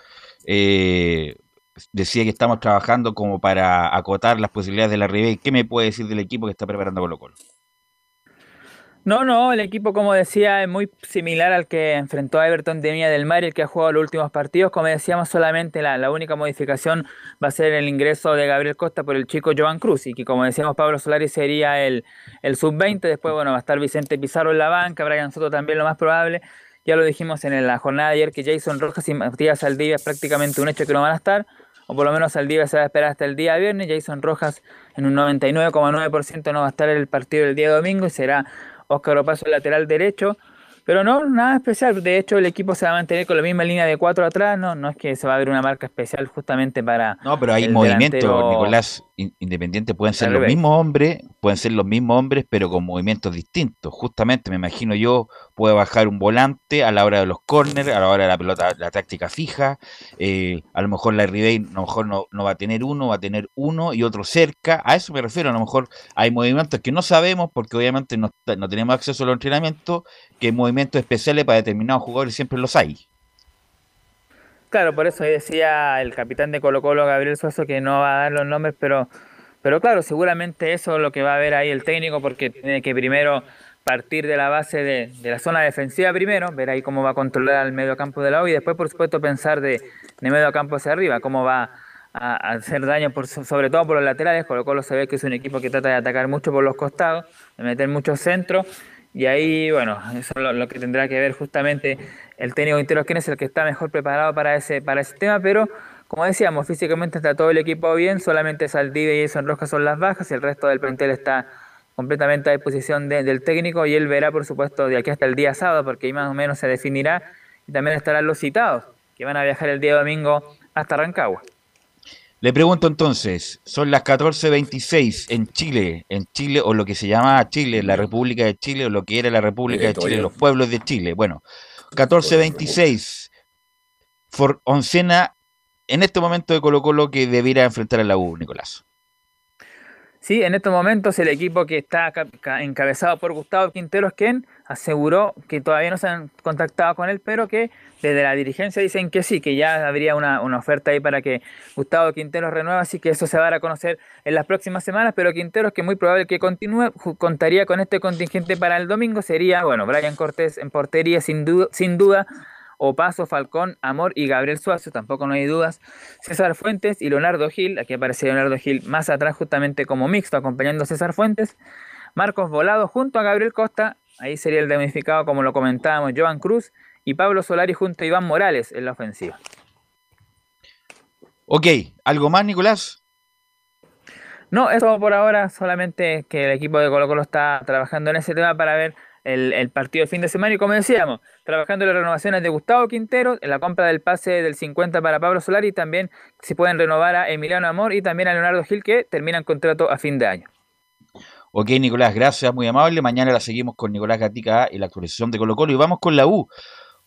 eh, decía que estamos trabajando como para acotar las posibilidades de la Ribey. ¿Qué me puede decir del equipo que está preparando Colo Colo? No, no, el equipo, como decía, es muy similar al que enfrentó a Everton de Viña del Mar y el que ha jugado los últimos partidos. Como decíamos, solamente la, la única modificación va a ser el ingreso de Gabriel Costa por el chico Joan Cruz y que, como decíamos, Pablo Solari sería el, el sub-20. Después, bueno, va a estar Vicente Pizarro en la banca, Brian Soto también lo más probable. Ya lo dijimos en la jornada de ayer que Jason Rojas y Matías Saldivia es prácticamente un hecho que no van a estar. O por lo menos Saldivia se va a esperar hasta el día viernes. Jason Rojas en un 99,9% no va a estar en el partido del día domingo y será Óscar Opaso el lateral derecho. Pero no, nada especial. De hecho, el equipo se va a mantener con la misma línea de cuatro atrás. No, no es que se va a ver una marca especial justamente para. No, pero hay delantero- Nicolás, in- independiente, pueden ser los mismos hombres, pueden ser los mismos hombres, pero con movimientos distintos. Justamente, me imagino yo, puede bajar un volante a la hora de los corners, a la hora de la pelota, la táctica fija. eh, a lo mejor la Ribey a lo mejor no, no va a tener uno, va a tener uno y otro cerca. A eso me refiero, a lo mejor hay movimientos que no sabemos, porque obviamente no, no tenemos acceso a los entrenamientos, que movimientos especiales para determinados jugadores siempre los hay. Claro, por eso decía el capitán de Colo Colo, Gabriel Suazo, que no va a dar los nombres, pero, pero claro, seguramente eso es lo que va a ver ahí el técnico, porque tiene que primero partir de la base de, la zona defensiva primero, ver ahí cómo va a controlar al medio campo de la U y después, por supuesto, pensar de, de medio campo hacia arriba, cómo va a, a hacer daño, por, so- sobre todo por los laterales. Colo Colo se ve que es un equipo que trata de atacar mucho por los costados, de meter muchos centros. Y ahí, bueno, eso es lo que tendrá que ver justamente el técnico Quinteros, quién es el que está mejor preparado para ese, para ese tema, pero como decíamos, físicamente está todo el equipo bien, solamente Saldivia y Jason Rojas son las bajas y el resto del plantel está completamente a disposición de- del técnico y él verá, por supuesto, de aquí hasta el día sábado, porque ahí más o menos se definirá y también estarán los citados, que van a viajar el día domingo hasta Rancagua. Le pregunto entonces, son las 14.26 en Chile, en Chile o lo que se llamaba Chile, la República de Chile o lo que era la República de Chile, los pueblos de Chile. Bueno, 14.26, for oncena en este momento de Colo Colo que debiera enfrentar a la U, Nicolás. Sí, en estos momentos el equipo que está ca- ca- encabezado por Gustavo Quinteros, quien aseguró que todavía no se han contactado con él, pero que desde la dirigencia dicen que sí, que ya habría una, una oferta ahí para que Gustavo Quinteros renueva, así que eso se va a dar a conocer en las próximas semanas, pero Quinteros, que muy probable que continúe, contaría con este contingente para el domingo, sería, bueno, Brian Cortés en portería, sin, du- sin duda, Opaso, Falcón, Amor y Gabriel Suazo, tampoco no hay dudas. César Fuentes y Leonardo Gil, aquí aparece Leonardo Gil más atrás justamente como mixto, acompañando a César Fuentes. Marcos Volado junto a Gabriel Costa, ahí sería el damnificado como lo comentábamos, Joan Cruz y Pablo Solari junto a Iván Morales en la ofensiva. Ok, ¿algo más, Nicolás? No, eso por ahora, solamente que el equipo de Colo Colo está trabajando en ese tema para ver el, partido de fin de semana y como decíamos, trabajando las renovaciones de Gustavo Quintero, en la compra del pase del 50 para Pablo Solari y también si pueden renovar a Emiliano Amor y también a Leonardo Gil que terminan contrato a fin de año. Ok, Nicolás, gracias, muy amable. Mañana la seguimos con Nicolás Gatica y la actualización de Colo Colo y vamos con la U.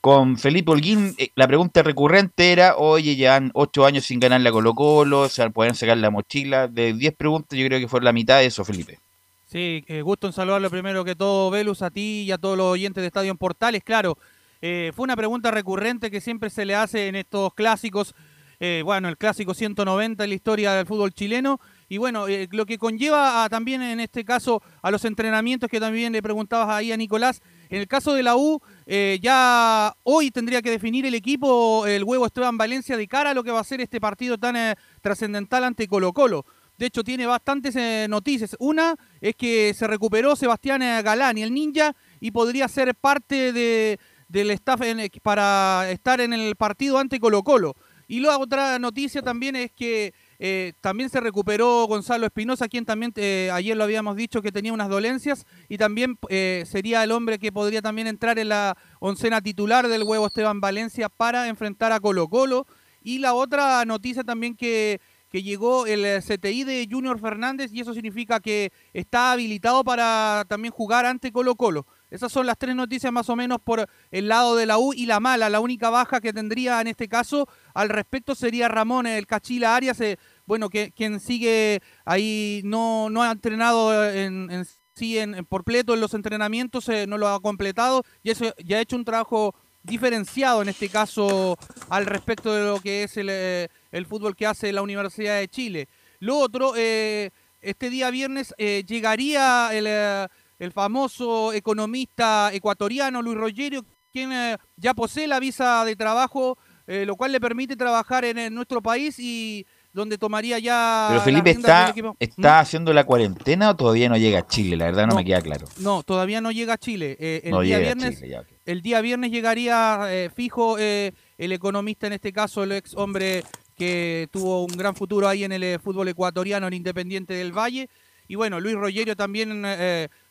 Con Felipe Holguín, eh, la pregunta recurrente era, oye, llevan ocho años sin ganar la Colo Colo, o sea, pueden sacar la mochila. De diez preguntas, yo creo que fue la mitad de eso, Felipe. Sí, eh, gusto en saludarlo primero que todo, Velus, a ti y a todos los oyentes de Estadio en Portales. Claro, eh, fue una pregunta recurrente que siempre se le hace en estos clásicos. bueno, el clásico 190 en la historia del fútbol chileno. Y bueno, lo que conlleva también en este caso a los entrenamientos que también le preguntabas ahí a Nicolás, en el caso de la U, eh, ya hoy tendría que definir el equipo, el huevo Esteban Valencia, de cara a lo que va a ser este partido tan eh, trascendental ante Colo Colo. De hecho, tiene bastantes eh, noticias. Una es que se recuperó Sebastián Galán y el ninja y podría ser parte de, del staff para estar en el partido ante Colo Colo. Y la otra noticia también es que eh, también se recuperó Gonzalo Espinosa, quien también eh, ayer lo habíamos dicho que tenía unas dolencias y también eh, sería el hombre que podría también entrar en la oncena titular del huevo Esteban Valencia para enfrentar a Colo Colo. Y la otra noticia también que, que llegó el CTI de Junior Fernández y eso significa que está habilitado para también jugar ante Colo Colo. Esas son las tres noticias más o menos por el lado de la U y la mala. La única baja que tendría en este caso al respecto sería Ramón, el Cachila Arias, eh, bueno, que, quien sigue ahí, no, no ha entrenado en, sí en, por pleto en los entrenamientos, eh, no lo ha completado y eso ya ha hecho un trabajo diferenciado en este caso al respecto de lo que es el, eh, el fútbol que hace la Universidad de Chile. Lo otro, este día viernes llegaría el el famoso economista ecuatoriano Luis Rogerio, quien eh, ya posee la visa de trabajo, eh, lo cual le permite trabajar en, nuestro país y donde tomaría ya. Pero Felipe está, está ¿Mm? haciendo la cuarentena o todavía no llega a Chile, la verdad no, me queda claro. No, todavía no llega a Chile. Eh, el, día viernes, el día viernes llegaría fijo el economista, en este caso el ex hombre que tuvo un gran futuro ahí en el fútbol ecuatoriano, en Independiente del Valle. Y bueno, Luis Rogerio también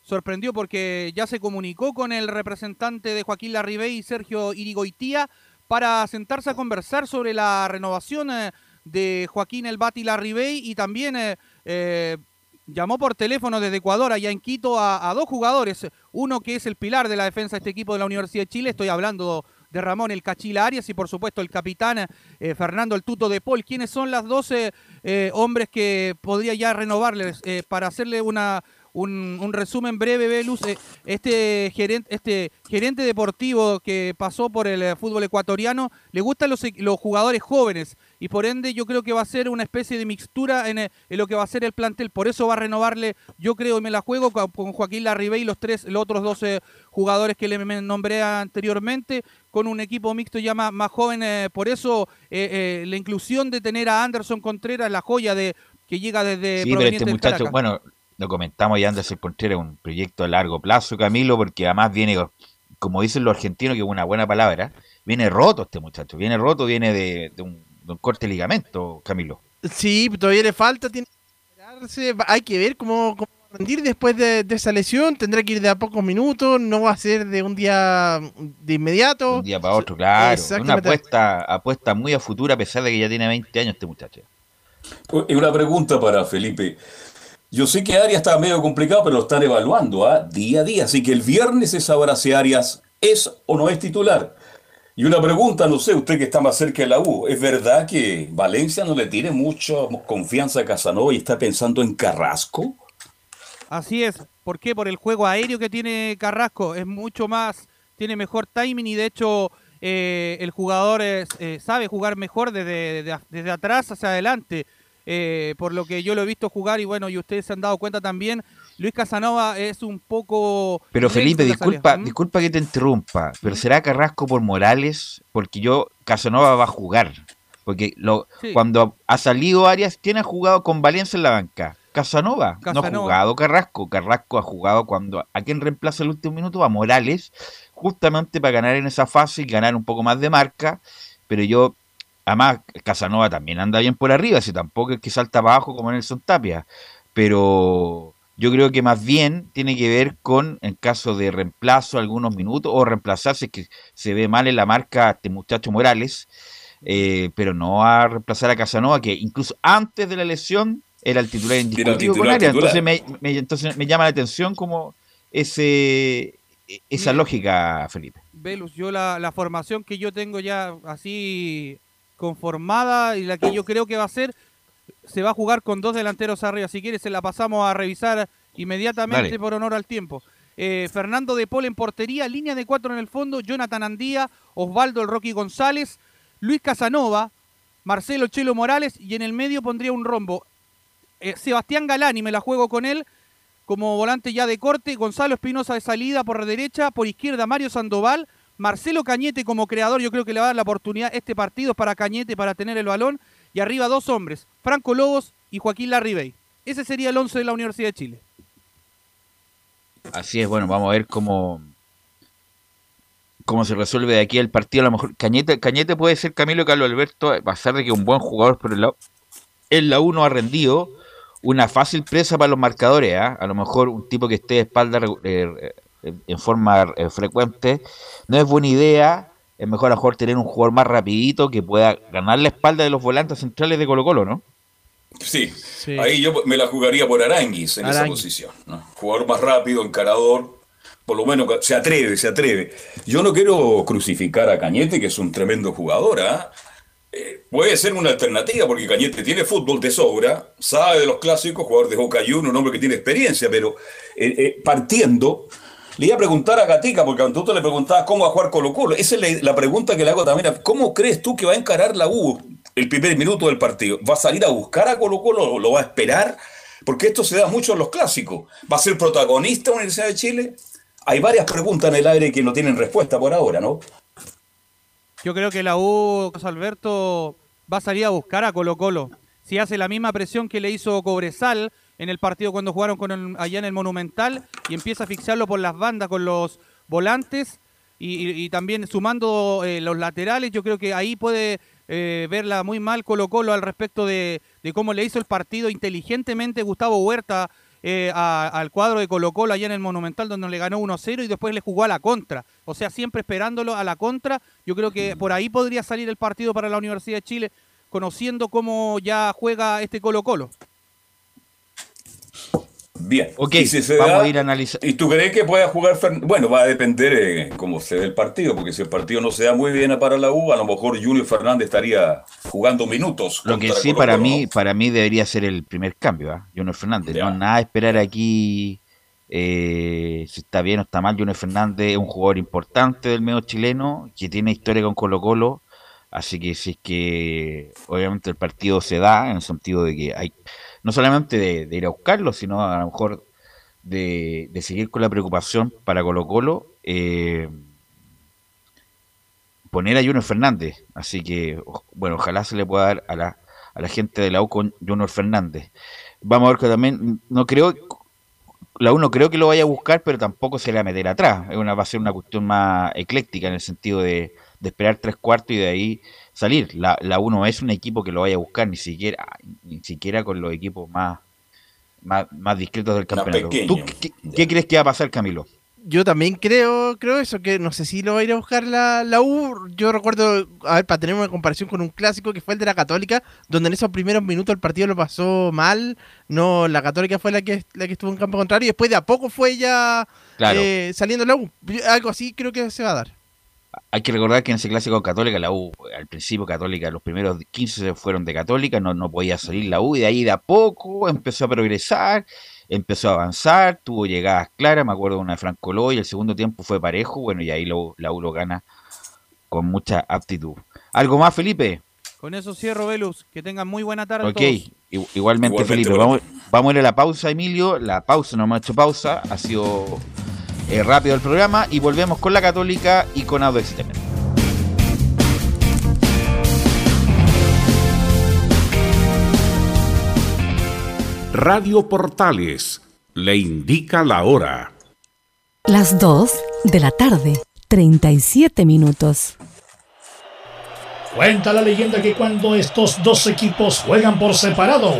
sorprendió porque ya se comunicó con el representante de Joaquín Larribey, Sergio Irigoitía, para sentarse a conversar sobre la renovación eh, de Joaquín El Bati Larribey y también eh, eh, llamó por teléfono desde Ecuador, allá en Quito, a, dos jugadores. Uno que es el pilar de la defensa de este equipo de la Universidad de Chile, estoy hablando de Ramón el Cachila Arias y por supuesto el capitán Fernando el Tuto de Paul. ¿Quiénes son las 12 hombres que podría ya renovarles para hacerle una, un, resumen breve, Velus. Eh, este gerente, este gerente deportivo que pasó por el eh, fútbol ecuatoriano, le gustan los, los jugadores jóvenes y por ende yo creo que va a ser una especie de mixtura en, eh, lo que va a ser el plantel. Por eso va a renovarle, yo creo, y me la juego con, Joaquín Larribey y los, tres, los otros 12 jugadores que le nombré anteriormente, con un equipo mixto ya más, joven. por eso la inclusión de tener a Anderson Contreras, la joya de que llega desde sí, pero este muchacho, bueno, lo comentamos ya antes, el Contreras, un proyecto a largo plazo, Camilo, porque además viene, como dicen los argentinos, que es una buena palabra, viene roto este muchacho, viene roto, viene de, un, corte de ligamento, Camilo. Sí, todavía le falta, tiene que hay que ver cómo, cómo rendir después de, esa lesión, tendrá que ir de a pocos minutos, no va a ser de un día de inmediato. un día para otro, claro. Una apuesta, apuesta muy a futuro a pesar de que ya tiene 20 años este muchacho. Una pregunta para Felipe. Yo sé que Arias está medio complicado, pero lo están evaluando ¿ah? día a día. Así que el viernes se sabrá si Arias es o no es titular. Y una pregunta, no sé, usted que está más cerca de la U, ¿es verdad que Valencia no le tiene mucha confianza a Casanova y está pensando en Carrasco? Así es. ¿Por qué? Por el juego aéreo que tiene Carrasco. Es mucho más, tiene mejor timing y de hecho eh, el jugador eh, sabe jugar mejor desde, desde atrás hacia adelante. Eh, por lo que yo lo he visto jugar y bueno, y ustedes se han dado cuenta también Luis Casanova es un poco... Pero Felipe, en disculpa. ¿Mm? disculpa que te interrumpa, pero ¿será Carrasco por Morales? Porque yo, Casanova va a jugar. Porque lo, Sí. cuando ha salido Arias, ¿quién ha jugado con Valencia en la banca? Casanova. No ha jugado Carrasco. Carrasco ha jugado cuando... ¿A quién reemplaza el último minuto? A Morales, justamente para ganar en esa fase y ganar un poco más de marca. Pero yo, además, Casanova también anda bien por arriba, si tampoco es que salta para abajo como Nelson Tapia. Pero yo creo que más bien tiene que ver con, en caso de reemplazo, algunos minutos, o reemplazarse, que se ve mal en la marca este muchacho Morales, eh, pero no a reemplazar a Casanova, que incluso antes de la lesión era el titular indiscutible con titular. Entonces me, me- entonces me llama la atención como ese esa lógica, Felipe. Velus, yo la, la formación que yo tengo ya así conformada y la que yo creo que va a ser, se va a jugar con dos delanteros arriba. Si quieres, se la pasamos a revisar inmediatamente Dale. por honor al tiempo. Eh, Fernando de Paul en portería, línea de cuatro en el fondo, Jonathan Andía, Osvaldo el Rocky González, Luis Casanova, Marcelo Chelo Morales y en el medio pondría un rombo. Eh, Sebastián Galani, me la juego con él, como volante ya de corte, Gonzalo Espinosa de salida por derecha, por izquierda Mario Sandoval, Marcelo Cañete como creador, yo creo que le va a dar la oportunidad este partido para Cañete para tener el balón, y arriba dos hombres, Franco Lobos y Joaquín Larribey. Ese sería el 11 de la Universidad de Chile. Así es, bueno, vamos a ver cómo, cómo se resuelve de aquí el partido. A lo mejor Cañete, Cañete puede ser Camilo Carlos Alberto, a pesar de que un buen jugador, pero en la, en la 1 ha rendido una fácil presa para los marcadores. ¿ah? A lo mejor un tipo que esté de espalda eh, eh, en forma eh, frecuente no es buena idea. Es mejor a lo mejor tener un jugador más rapidito que pueda ganar la espalda de los volantes centrales de Colo Colo, ¿no? Sí, ahí yo me la jugaría por Aranguis en esa posición. ¿no? Jugador más rápido, encarador, por lo menos se atreve, se atreve. Yo no quiero crucificar a Cañete, que es un tremendo jugador. ¿ah? Eh, puede ser una alternativa, porque Cañete tiene fútbol de sobra, sabe de los clásicos, jugador de Boca Juniors, un hombre que tiene experiencia, pero eh, eh, partiendo, le iba a preguntar a Gatica, porque cuando tú le preguntabas cómo va a jugar Colo Colo, esa es la, pregunta que le hago también. ¿Cómo crees tú que va a encarar la U el primer minuto del partido? ¿Va a salir a buscar a Colo Colo o lo va a esperar? Porque esto se da mucho en los clásicos. ¿Va a ser protagonista la Universidad de Chile? Hay varias preguntas en el aire que no tienen respuesta por ahora, ¿no? Yo creo que la U, Alberto, va a salir a buscar a Colo Colo. Si hace la misma presión que le hizo Cobresal en el partido cuando jugaron con el- allá en el Monumental y empieza a fixarlo por las bandas con los volantes y, también sumando eh, los laterales, yo creo que ahí puede eh, verla muy mal Colo Colo al respecto de, cómo le hizo el partido inteligentemente Gustavo Huerta eh, al cuadro de Colo Colo allá en el Monumental donde le ganó 1-0 y después le jugó a la contra. O sea, siempre esperándolo a la contra. Yo creo que por ahí podría salir el partido para la Universidad de Chile, conociendo cómo ya juega este Colo Colo. Bien. Ok, Y si se vamos da- a ir a analizar. ¿Y tú crees que pueda jugar Fern- Bueno, va a depender eh, cómo se dé el partido, porque si el partido no se da muy bien para la U, a lo mejor Junior Fernández estaría jugando minutos. Lo que sí Colo para Colo, mí, para mí debería ser el primer cambio, ¿ah? Junior Fernández. No nada esperar aquí eh, si está bien o está mal. Junior Fernández es un jugador importante del medio chileno que tiene historia con Colo Colo. Así que si es que obviamente el partido se da en el sentido de que hay no solamente de, ir a buscarlo, sino a lo mejor de, de seguir con la preocupación para Colo Colo. eh, poner a Junior Fernández. Así que, bueno, ojalá se le pueda dar a la, a la gente de la U con Junior Fernández. Vamos a ver que también, no creo, la U no creo que lo vaya a buscar, pero tampoco se le va a meter atrás. Es una, va a ser una cuestión más ecléctica en el sentido de, de esperar tres cuartos y de ahí salir. La, la U no es un equipo que lo vaya a buscar, ni siquiera, ni siquiera con los equipos más, más, más discretos del campeonato. ¿Tú qué, qué crees que va a pasar, Camilo? Yo también creo, creo eso, que no sé si lo va a ir a buscar la, la U. Yo recuerdo, a ver, para tener una comparación con un clásico que fue el de la Católica, donde en esos primeros minutos el partido lo pasó mal. No, la Católica fue la que, la que estuvo en campo contrario y después de a poco fue ya Claro. eh, saliendo la U. Algo así creo que se va a dar. Hay que recordar que en ese clásico Católica, la U, al principio Católica, los primeros 15 se fueron de Católica, no, no podía salir la U, y de ahí de a poco empezó a progresar, empezó a avanzar, tuvo llegadas claras, me acuerdo de una de Franco Loy, el segundo tiempo fue parejo, bueno, y ahí lo- la U lo gana con mucha aptitud. ¿Algo más, Felipe? Con eso cierro, Velus. Que tengan muy buena tarde. Ok, todos. igualmente, Igualmente, Felipe. bueno. Vamos, vamos a ir a la pausa, Emilio. La pausa, no hemos hecho pausa. Ha sido eh, rápido el programa. Y volvemos con la Católica y con Audax Italiano. Radio Portales le indica la hora. Las 2 de la tarde, 37 minutos. Cuenta la leyenda que cuando estos dos equipos juegan por separado,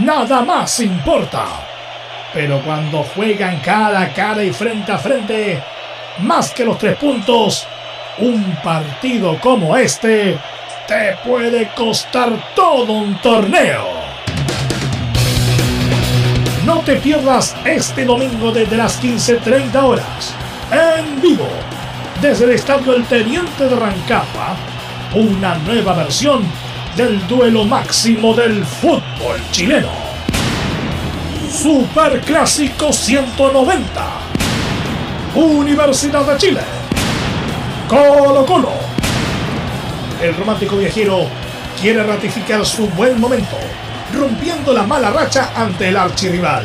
nada más importa. Pero cuando juegan cara a cara y frente a frente, más que los tres puntos, un partido como este te puede costar todo un torneo. No te pierdas este domingo desde las 15.30 horas, en vivo, desde el Estadio El Teniente de Rancagua, una nueva versión del duelo máximo del fútbol chileno. Superclásico 190. Universidad de Chile. Colo Colo. El romántico viajero quiere ratificar su buen momento, rompiendo la mala racha ante el archirrival.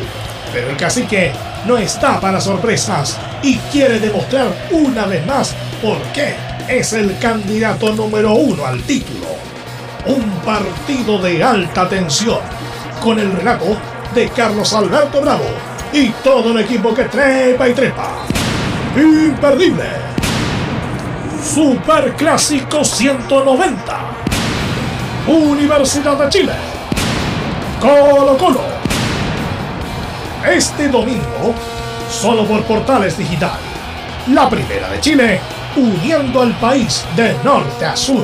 Pero el cacique no está para sorpresas y quiere demostrar una vez más por qué es el candidato número uno al título. Un partido de alta tensión, con el relato de Carlos Alberto Bravo y todo el equipo que trepa y trepa. Imperdible. Superclásico 190. Universidad de Chile. Colo Colo. Este domingo, solo por Portales Digital. La primera de Chile, uniendo al país de norte a sur.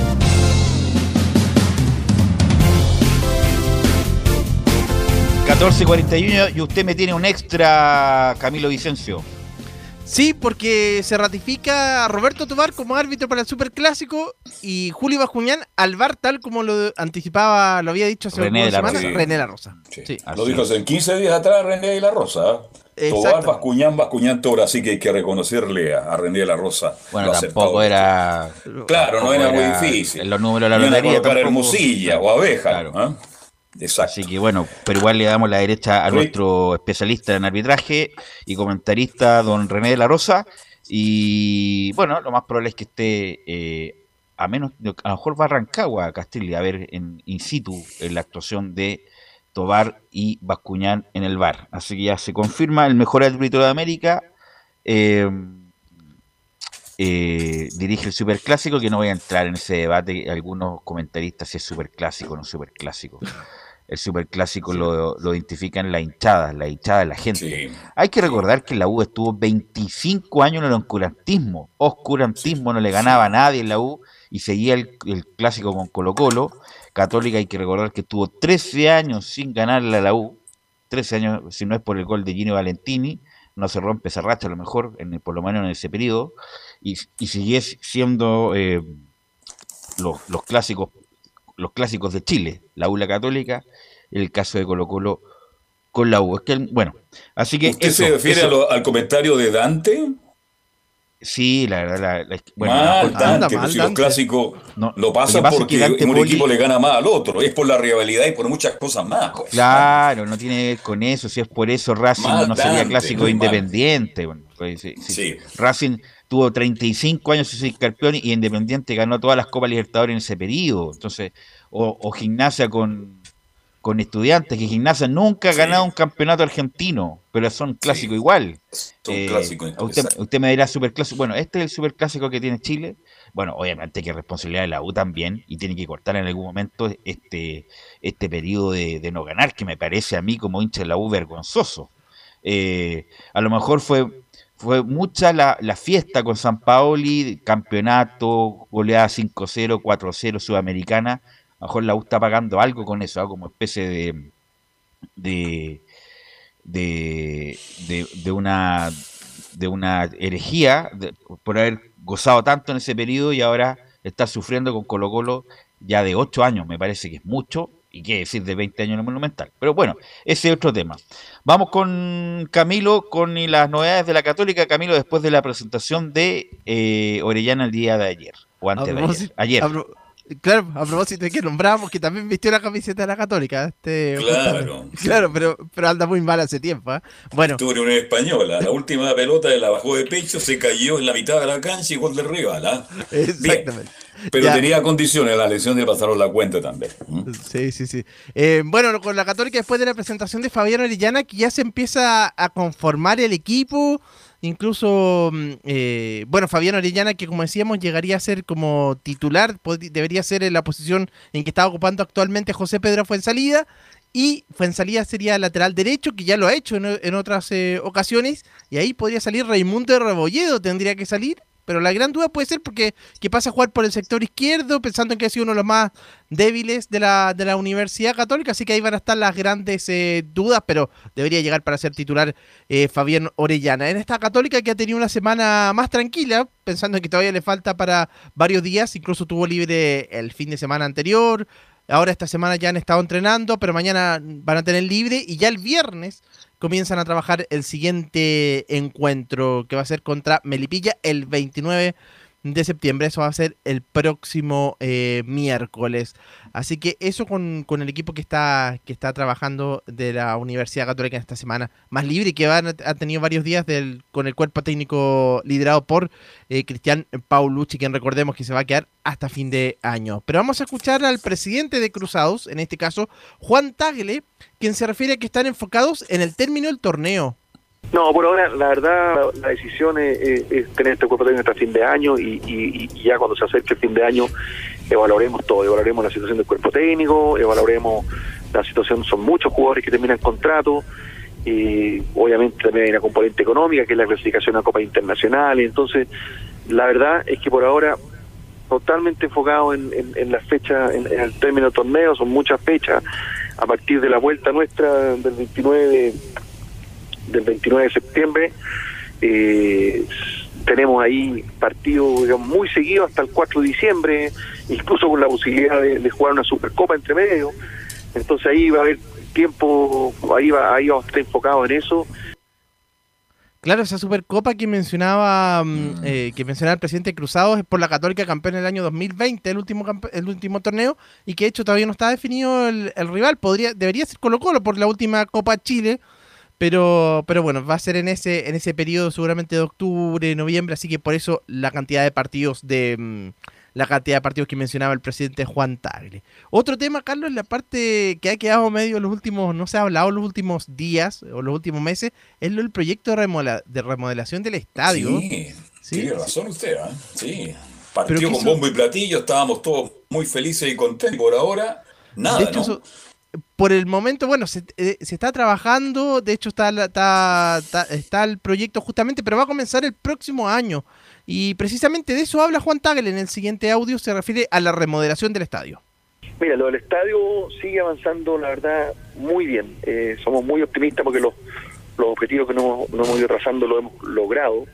14.41 y usted me tiene un extra, Camilo Vicencio. Sí, porque se ratifica a Roberto Tobar como árbitro para el Superclásico y Julio Bajuñán al VAR tal como lo anticipaba, lo había dicho hace René unas de la semanas, Rosa. René de la Rosa. Lo dijo hace 15 días atrás René de la Rosa. Tobar, Bascuñán, Bascuñán, Toro, así que hay que reconocerle a, a René de la Rosa. Bueno, lo tampoco era. Claro, no era muy difícil. En los números de la lotería. Hermosilla o abeja. Claro. ¿ah? Exacto. Así que bueno, pero igual le damos la derecha a Sí. nuestro especialista en arbitraje y comentarista, don René de la Rosa. Y bueno, lo más probable es que esté, eh, a menos, a lo mejor va a Rancagua, Castilla, a ver en in situ en la actuación de Tobar y Bascuñán en el bar. Así que ya se confirma el mejor árbitro de América. eh, eh, dirige el superclásico, que no voy a entrar en ese debate. Algunos comentaristas si es superclásico o no superclásico. El superclásico lo, lo identifican la hinchada, la hinchada de la gente. Hay que recordar que la U estuvo 25 años en el oscurantismo. Oscurantismo no le ganaba a nadie en la U y seguía el, el clásico con Colo Colo. Católica hay que recordar que estuvo 13 años sin ganarle a la U. 13 años, si no es por el gol de Gino Valentini, no se rompe esa racha a lo mejor, en el- por lo menos en ese periodo. Y, y sigue siendo eh, los, los clásicos los clásicos de Chile, la U la Católica, el caso de Colo Colo con la U. Es que, bueno, así que ¿Usted eso, se refiere eso- a lo- al comentario de Dante? Sí, la verdad, la, la- bueno, mal no, Dante, pues si los clásicos lo lo pasan pasa es que porque un Poli- equipo le gana más al otro, es por la rivalidad y por muchas cosas más. pues. Claro, no tiene que ver con eso. Si es por eso, Racing Mal no sería Dante, clásico independiente. Bueno, pues, sí, sí. Racing tuvo 35 años sin ser campeón y Independiente ganó todas las Copas Libertadores en ese periodo. Entonces, o, o Gimnasia con, con Estudiantes, que Gimnasia nunca ha ganado un campeonato argentino, pero son clásicos igual. Son Eh, clásicos, usted, me dirá superclásico. Bueno, este es el superclásico que tiene Chile. Bueno, obviamente que es responsabilidad de la U también y tiene que cortar en algún momento este, este periodo de, de no ganar, que me parece a mí como hincha de la U vergonzoso. Eh, a lo mejor fue, fue mucha la, la fiesta con San Paoli, campeonato, goleada 5-0, 4-0 sudamericana. A lo mejor la U está pagando algo con eso, ¿ah? como especie de, de, de, de, de una de una herejía por haber gozado tanto en ese periodo y ahora está sufriendo con Colo Colo ya de 8 años, me parece que es mucho, y qué decir de 20 años en el Monumental. Pero bueno, ese es otro tema. Vamos con Camilo, con las novedades de la Católica. Camilo, después de la presentación de eh, Orellana el día de ayer, o antes de ayer. Ayer. a pro- claro, a propósito de que nombramos que también vistió la camiseta de la Católica. Este, Claro. Claro, pero, pero anda muy mal hace tiempo. ¿ah? Bueno, en Unión Española. La última pelota de la bajó de pecho, se cayó en la mitad de la cancha y gol del rival. Bien. exactamente. Pero Ya. tenía condiciones la lesión de pasaron la cuenta también. ¿Mm? Sí, sí, sí. Eh, bueno, con la Católica después de la presentación de Fabián Orellana, que ya se empieza a conformar el equipo. Incluso, mm, eh, bueno, Fabián Orellana, que como decíamos, llegaría a ser como titular, debería ser en la posición en que está ocupando actualmente José Pedro Fuensalida. Y Fuensalida sería lateral derecho, que ya lo ha hecho en, en otras eh, ocasiones. Y ahí podría salir Raimundo de Rebolledo, tendría que salir. Pero la gran duda puede ser porque que pasa a jugar por el sector izquierdo, pensando en que ha sido uno de los más débiles de la, de la Universidad Católica. Así que ahí van a estar las grandes eh, dudas, pero debería llegar para ser titular eh, Fabián Orellana. En esta Católica que ha tenido una semana más tranquila, pensando en que todavía le falta para varios días, incluso tuvo libre el fin de semana anterior. Ahora esta semana ya han estado entrenando, pero mañana van a tener libre y ya el viernes comienzan a trabajar el siguiente encuentro que va a ser contra Melipilla el 29 de septiembre. Eso va a ser el próximo eh, miércoles. Así que eso con, con el equipo que está, que está trabajando de la Universidad Católica en esta semana más libre y que van, ha tenido varios días del, con el cuerpo técnico liderado por eh, Cristian Paulucci, quien recordemos que se va a quedar hasta fin de año. Pero vamos a escuchar al presidente de Cruzados, en este caso Juan Tagle, quien se refiere a que están enfocados en el término del torneo. No, por ahora la verdad la decisión es, tener este cuerpo técnico hasta fin de año y, y- y ya cuando se acerque el fin de año evaluaremos todo, evaluaremos la situación del cuerpo técnico, evaluaremos la situación, son muchos jugadores que terminan contrato y obviamente también hay una componente económica que es la clasificación a Copas Internacionales, entonces la verdad es que por ahora totalmente enfocado en, en, en las fechas, en, el término torneo, son muchas fechas a partir de la vuelta nuestra del 29 de, del 29 de septiembre. Eh, tenemos ahí partidos digamos, muy seguidos hasta el 4 de diciembre, incluso con la posibilidad de, de jugar una Supercopa entre medio. Entonces ahí va a haber tiempo, ahí, va, ahí vamos a estar enfocados en eso. Claro, esa Supercopa que mencionaba mm, eh, que mencionaba el presidente Cruzados es por la Católica campeón en el año 2020, el último el último torneo, y que de hecho todavía no está definido el, el rival. Podría, debería ser Colo Colo por la última Copa Chile, pero, pero bueno, va a ser en ese, en ese periodo seguramente de octubre, noviembre, así que por eso la cantidad de partidos de mm, la cantidad de partidos que mencionaba el presidente Juan Tagle. Otro tema, Carlos, la parte que ha quedado medio los últimos, no se ha hablado los últimos días o los últimos meses, es lo del proyecto de, remodela- de remodelación del estadio. Sí, tiene razón usted, ¿ah? Sí. Partió con bombo y platillo, estábamos todos muy felices y contentos. Por ahora, nada, de hecho, ¿no? Por el momento, bueno, se, eh, está trabajando, de hecho está, está, está, el proyecto justamente, pero va a comenzar el próximo año. Y precisamente de eso habla Juan Tagle en el siguiente audio, se refiere a la remodelación del estadio. Mira, lo del estadio sigue avanzando, la verdad, muy bien. Eh, somos muy optimistas porque los, objetivos que no hemos ido trazando lo hemos logrado.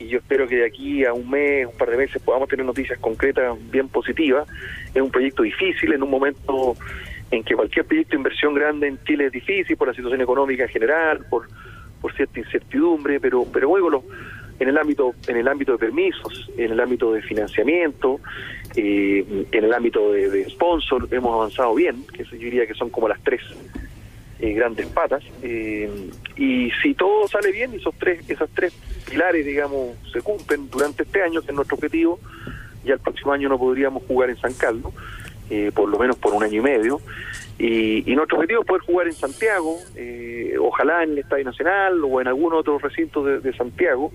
Y yo espero que de aquí a un mes, un par de meses, podamos tener noticias concretas bien positivas. Es un proyecto difícil en un momento en que cualquier proyecto de inversión grande en Chile es difícil por la situación económica en general, por, por cierta incertidumbre, pero, pero los, en el ámbito en el ámbito de permisos, en el ámbito de financiamiento, eh, en el ámbito de, sponsor hemos avanzado bien, que yo diría que son como las tres eh, grandes patas. eh, y si todo sale bien, esos tres, esas tres pilares, digamos, se cumplen durante este año, que es nuestro objetivo, ya el próximo año no podríamos jugar en San Carlos, eh, por lo menos por un año y medio. Y, y nuestro objetivo es poder jugar en Santiago, eh, ojalá en el Estadio Nacional o en algún otro recinto de, de Santiago.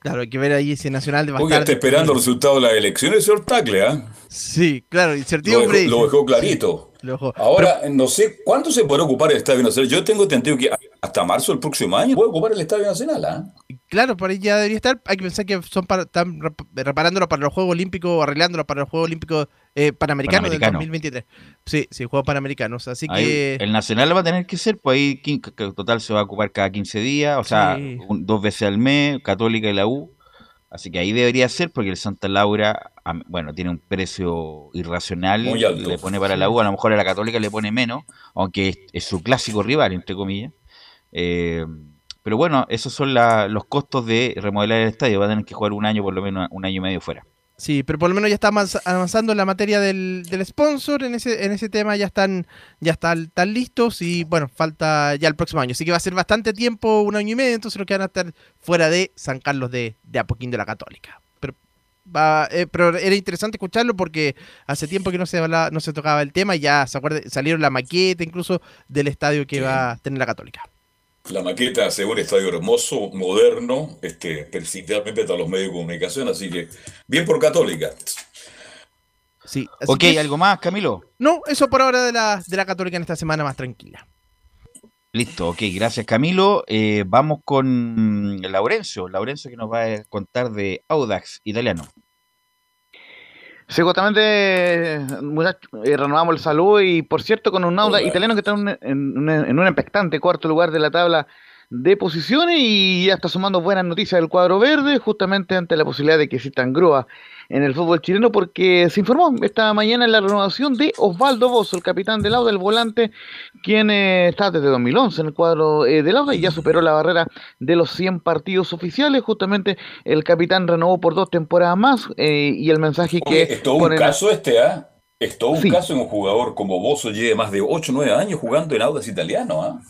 Claro, hay que ver ahí si Nacional va a Oiga, estar- está esperando el resultado de las elecciones, señor Tagle, ¿ah? Sí, claro, Lo incertidumbre. dejó, lo dejó clarito. Lo Ahora, no sé, ¿cuándo se podrá ocupar el Estadio Nacional? Yo tengo entendido que hasta marzo del próximo año puede ocupar el Estadio Nacional, ¿ah? Claro, por ahí ya debería estar. Hay que pensar que son para, están rep- reparándolo para los Juegos Olímpicos, arreglándolo para los Juegos Olímpicos eh, Panamericanos del Panamericano. 2023. Sí, sí, Juegos Panamericanos. Así Ahí que. el nacional va a tener que ser, pues ahí que que total se va a ocupar cada 15 días, o sea, Sí. un- dos veces al mes, Católica y la U. Así que ahí debería ser, porque el Santa Laura, bueno, tiene un precio irracional, Muy alto. le pone para la U, a lo mejor a la Católica le pone menos, aunque es, es su clásico rival, entre comillas. Eh, pero bueno, esos son la- los costos de remodelar el estadio, va a tener que jugar un año, por lo menos un año y medio fuera. Sí, pero por lo menos ya está avanza- avanzando en la materia del, del sponsor, en ese, en ese tema ya están, ya están, están listos y bueno, falta ya el próximo año. Así que va a ser bastante tiempo, un año y medio, entonces los que van a estar fuera de San Carlos de, de Apoquín de la Católica. Pero, va, eh, pero era interesante escucharlo porque hace tiempo que no se hablaba- no se tocaba el tema y ya se acuerda, salieron la maqueta incluso del estadio que va a tener la Católica. La maqueta hace un estadio hermoso, moderno, este, principalmente para los medios de comunicación, así que bien por Católica. Sí, así Ok, que- ¿algo más, Camilo? No, eso por ahora de la, de la Católica en esta semana más tranquila. Listo, ok, gracias Camilo. Eh, vamos con Laurencio, Laurencio que nos va a contar de Audax italiano. Muchachos, eh, renovamos el saludo y por cierto con un Auda italiano que está en un, en, en un expectante cuarto lugar de la tabla de posiciones y ya está sumando buenas noticias del cuadro verde, justamente ante la posibilidad de que existan grúas en el fútbol chileno, porque se informó esta mañana en la renovación de Osvaldo Bozo, el capitán del Auda, el volante, quien eh, está desde 2011 en el cuadro eh, del Auda y ya superó la barrera de los 100 partidos oficiales. Justamente el capitán renovó por dos temporadas más eh, y el mensaje que. Es todo un caso este, ¿ah? Es todo un Sí. caso en un jugador como Bozo lleve más de 8 o 9 años jugando en Audax italiano, ¿ah?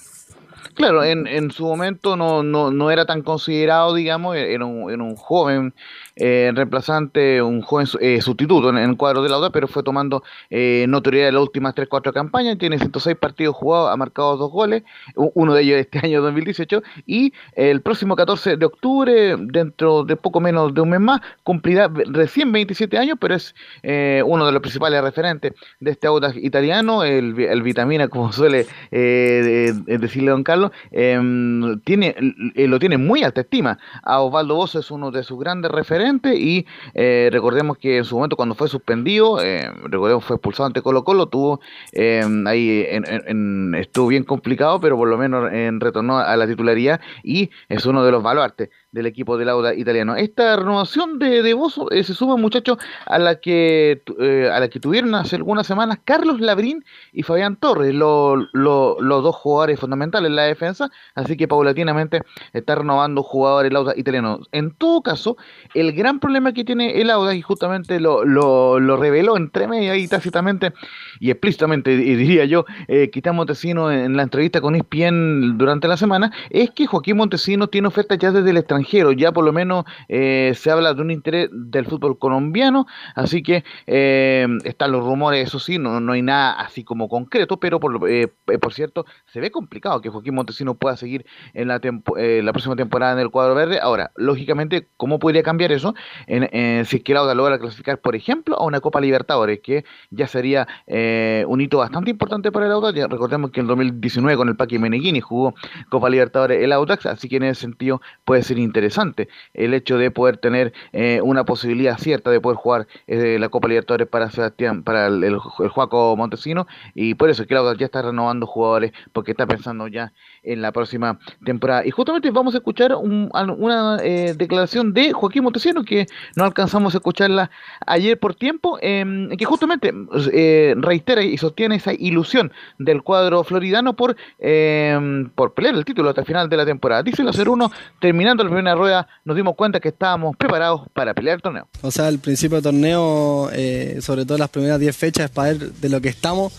Claro, en, en su momento no, no, no era tan considerado, digamos, era un, era un joven eh, reemplazante, un joven eh, sustituto en, el cuadro de la UDA, pero fue tomando eh, notoriedad en las últimas 3-4 campañas, tiene 106 partidos jugados, ha marcado dos goles, uno de ellos este año 2018, y el próximo 14 de octubre, dentro de poco menos de un mes más, cumplirá recién 27 años, pero es eh, uno de los principales referentes de este Audax italiano, el, el vitamina, como suele de- decirle don Carlos, em, tiene, lo tiene muy alta estima. A Osvaldo Bozo es uno de sus grandes referentes y eh, recordemos que en su momento cuando fue suspendido, eh, recordemos fue expulsado ante Colo Colo, tuvo em, ahí en- estuvo bien complicado, pero por lo menos en, retornó a la titularidad y es uno de los baluartes del equipo del Auda italiano. Esta renovación de, de Bozo eh, se suma, muchachos, a la que eh, a la que tuvieron hace algunas semanas Carlos Labrín y Fabián Torres, lo- lo- los dos jugadores fundamentales en la defensa, así que paulatinamente está renovando jugadores el Auda italiano. En todo caso, el gran problema que tiene el Auda, y justamente lo, lo, lo reveló entre medio y tácitamente y explícitamente, y diría yo, eh, Cristian Montesino en la entrevista con ESPN durante la semana, es que Joaquín Montesino tiene ofertas ya desde el extranjero, ya por lo menos eh, se habla de un interés del fútbol colombiano, así que eh, están los rumores, eso sí, no, no hay nada así como concreto, pero por, eh, eh, por cierto, se ve complicado que Joaquín Montesino pueda seguir en la, tempo- eh, la próxima temporada en el cuadro verde. Ahora, lógicamente, ¿cómo podría cambiar eso? En, en- si es que el Auda logra clasificar, por ejemplo, a una Copa Libertadores, que ya sería eh, un hito bastante importante para el Audax. Recordemos que en 2019 con el Paqui Meneghini jugó Copa Libertadores el Audax, así que en ese sentido puede ser interesante el hecho de poder tener eh, una posibilidad cierta de poder jugar eh, la Copa Libertadores para Sebastián, para el, el, Juaco Montesino, y por eso Audax ya está renovando jugadores porque está pensando ya en la próxima temporada. Y justamente vamos a escuchar un- al- una eh, declaración de Joaquín Montesino que no alcanzamos a escucharla ayer por tiempo, em, que justamente eh, reitera y sostiene esa ilusión del cuadro floridano por, em, por pelear el título hasta el final de la temporada. Dice el 0-1, terminando la primera rueda, nos dimos cuenta que estábamos preparados para pelear el torneo. O sea, el principio del torneo, eh, sobre todo las primeras 10 fechas, es para ver de lo que estamos.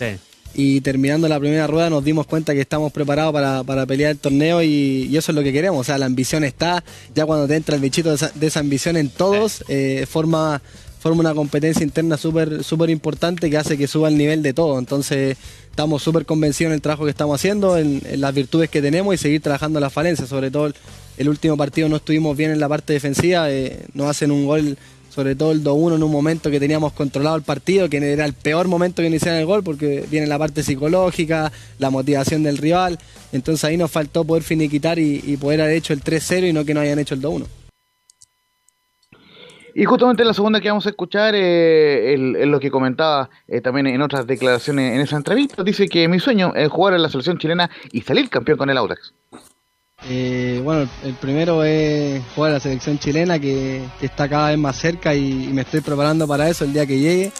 Y terminando la primera rueda nos dimos cuenta que estamos preparados para, para pelear el torneo y, y eso es lo que queremos. O sea, la ambición está, ya cuando te entra el bichito de esa, de esa ambición en todos, eh, forma, forma una competencia interna súper súper importante que hace que suba el nivel de todo. Entonces estamos súper convencidos en el trabajo que estamos haciendo, en, en las virtudes que tenemos y seguir trabajando las falencias. Sobre todo el, el último partido no estuvimos bien en la parte defensiva, eh, nos hacen un gol sobre todo el 2-1 en un momento que teníamos controlado el partido, que era el peor momento que iniciaran el gol porque viene la parte psicológica, la motivación del rival, entonces ahí nos faltó poder finiquitar y, y poder haber hecho el 3-0 y no que no hayan hecho el 2-1. Y justamente la segunda que vamos a escuchar eh, es lo que comentaba eh, también en otras declaraciones en esa entrevista. Dice que mi sueño es jugar en la selección chilena y salir campeón con el Audax. Eh, bueno, el primero es jugar a la selección chilena que, está cada vez más cerca y, me estoy preparando para eso el día que llegue.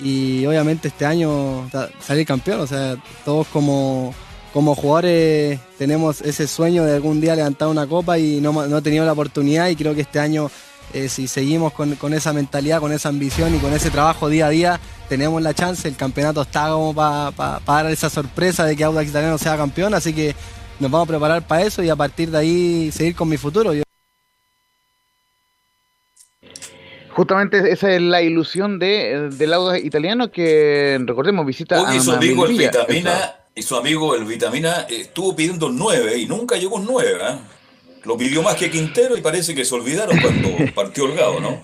Y obviamente este año sa- salir campeón, o sea, todos como, como jugadores tenemos ese sueño de algún día levantar una copa y no, no he tenido la oportunidad y creo que este año eh, si seguimos con, con esa mentalidad, con esa ambición y con ese trabajo día a día, tenemos la chance, el campeonato está como para dar esa sorpresa de que Audax Italiano sea campeón, así que nos vamos a preparar para eso y a partir de ahí seguir con mi futuro. Yo- Justamente esa es la ilusión de, del Audax italiano que, recordemos, visita Oye, a su amigo el. Vitamina, y su amigo el Vitamina eh, estuvo pidiendo 9 y nunca llegó un 9, ¿ah? Lo pidió más que Quintero y parece que se olvidaron cuando partió Holgado, ¿no?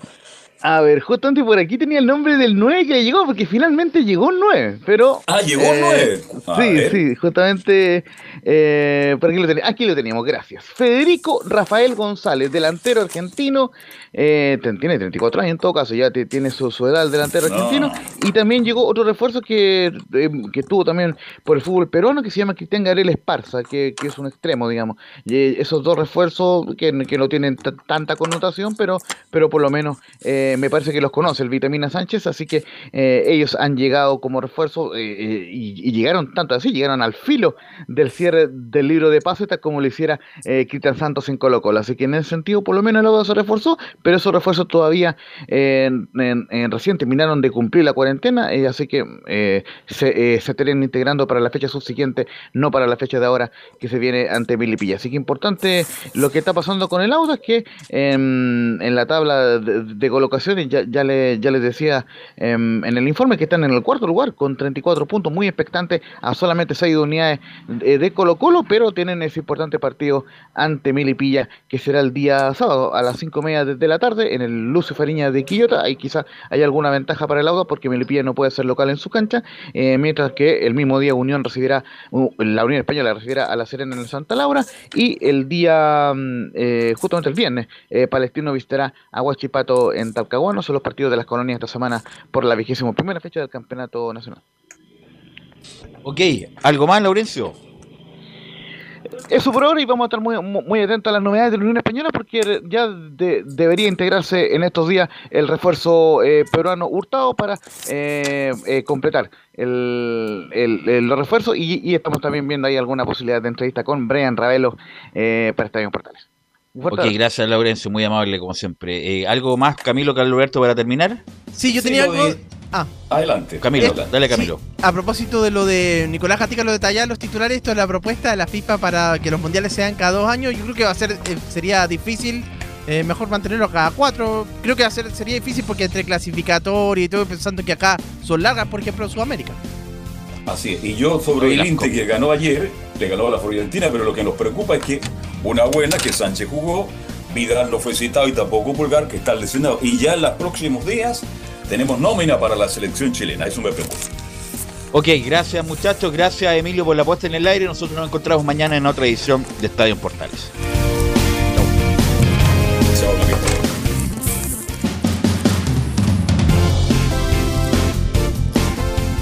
A ver, justamente por aquí tenía el nombre del 9 que llegó, porque finalmente llegó un 9, pero... Ah, llegó un 9. A Sí, sí, justamente eh, por aquí lo, teníamos, aquí lo teníamos, gracias. Federico Rafael González, delantero argentino, eh, tiene 34 años en todo caso, ya tiene su, su edad el delantero No. argentino, y también llegó otro refuerzo que, eh, que estuvo también por el fútbol peruano, que se llama Cristian Gabriel Esparza, que, que es un extremo, digamos. Y eh, esos dos refuerzos que, que no tienen ta- tanta connotación, pero, pero por lo menos eh, me parece que los conoce el Vitamina Sánchez, así que eh, ellos han llegado como refuerzo eh, eh, y, llegaron tanto así, llegaron al filo del cierre del libro de pases, como lo hiciera Cristian Santos en Colo Colo. Así que en ese sentido, por lo menos el Audax se reforzó, pero esos refuerzos todavía en, recién terminaron de cumplir la cuarentena, así que se, se estarían integrando para la fecha subsiguiente, no para la fecha de ahora que se viene ante Milipilla. Así que importante lo que está pasando con el Audax, que en, la tabla de, de ya, ya, le, ya les decía em, en el informe que están en el cuarto lugar con 34 puntos, muy expectante a solamente 6 unidades de, de Colo Colo, pero tienen ese importante partido ante Milipilla que será el día sábado a las 5 media de, la tarde en el Lucio Fariña de Quillota. Ahí quizá hay alguna ventaja para el Audax porque Milipilla no puede ser local en su cancha, eh, mientras que el mismo día Unión recibirá, la Unión Española recibirá a la Serena en el Santa Laura y el día, mm, eh, justamente el viernes, eh, Palestino visitará a Huachipato en Talcahuano. Son los partidos de las colonias esta semana por la vigésima primera fecha del Campeonato Nacional. Ok, ¿algo más, Laurencio? eso por ahora y vamos a estar muy, muy atentos a las novedades de la Unión Española porque ya debería integrarse en estos días el refuerzo eh, peruano Hurtado para eh, eh, completar el, el, los refuerzos y, estamos también viendo ahí alguna posibilidad de entrevista con Brian Ravelo para Estadio Portales. Ok, gracias Laurencio, muy amable como siempre. ¿Algo más, Camilo, Carlos Alberto, para terminar? Sí, yo tenía algo... Ah. Adelante. Camilo, dale Camilo. a propósito de lo de Nicolás Gatica, lo detallaba los titulares, esto es la propuesta de la FIFA para que los mundiales sean cada dos años. Yo creo que va a ser, eh, sería difícil, eh, mejor mantenerlos cada cuatro. Creo que va a ser, sería difícil porque entre clasificatorio y todo, pensando que acá son largas, por ejemplo, en Sudamérica. Así es. Y yo sobre el Inter que ganó ayer, le ganó a la Florentina, pero lo que nos preocupa es que una buena que Sánchez jugó, Vidal no fue citado y tampoco Pulgar, que está lesionado. Y ya en los próximos días tenemos nómina para la selección chilena. Eso me preocupa. Ok, gracias muchachos, gracias Emilio por la puesta en el aire. Nosotros nos encontramos mañana en otra edición de Estadio Portales.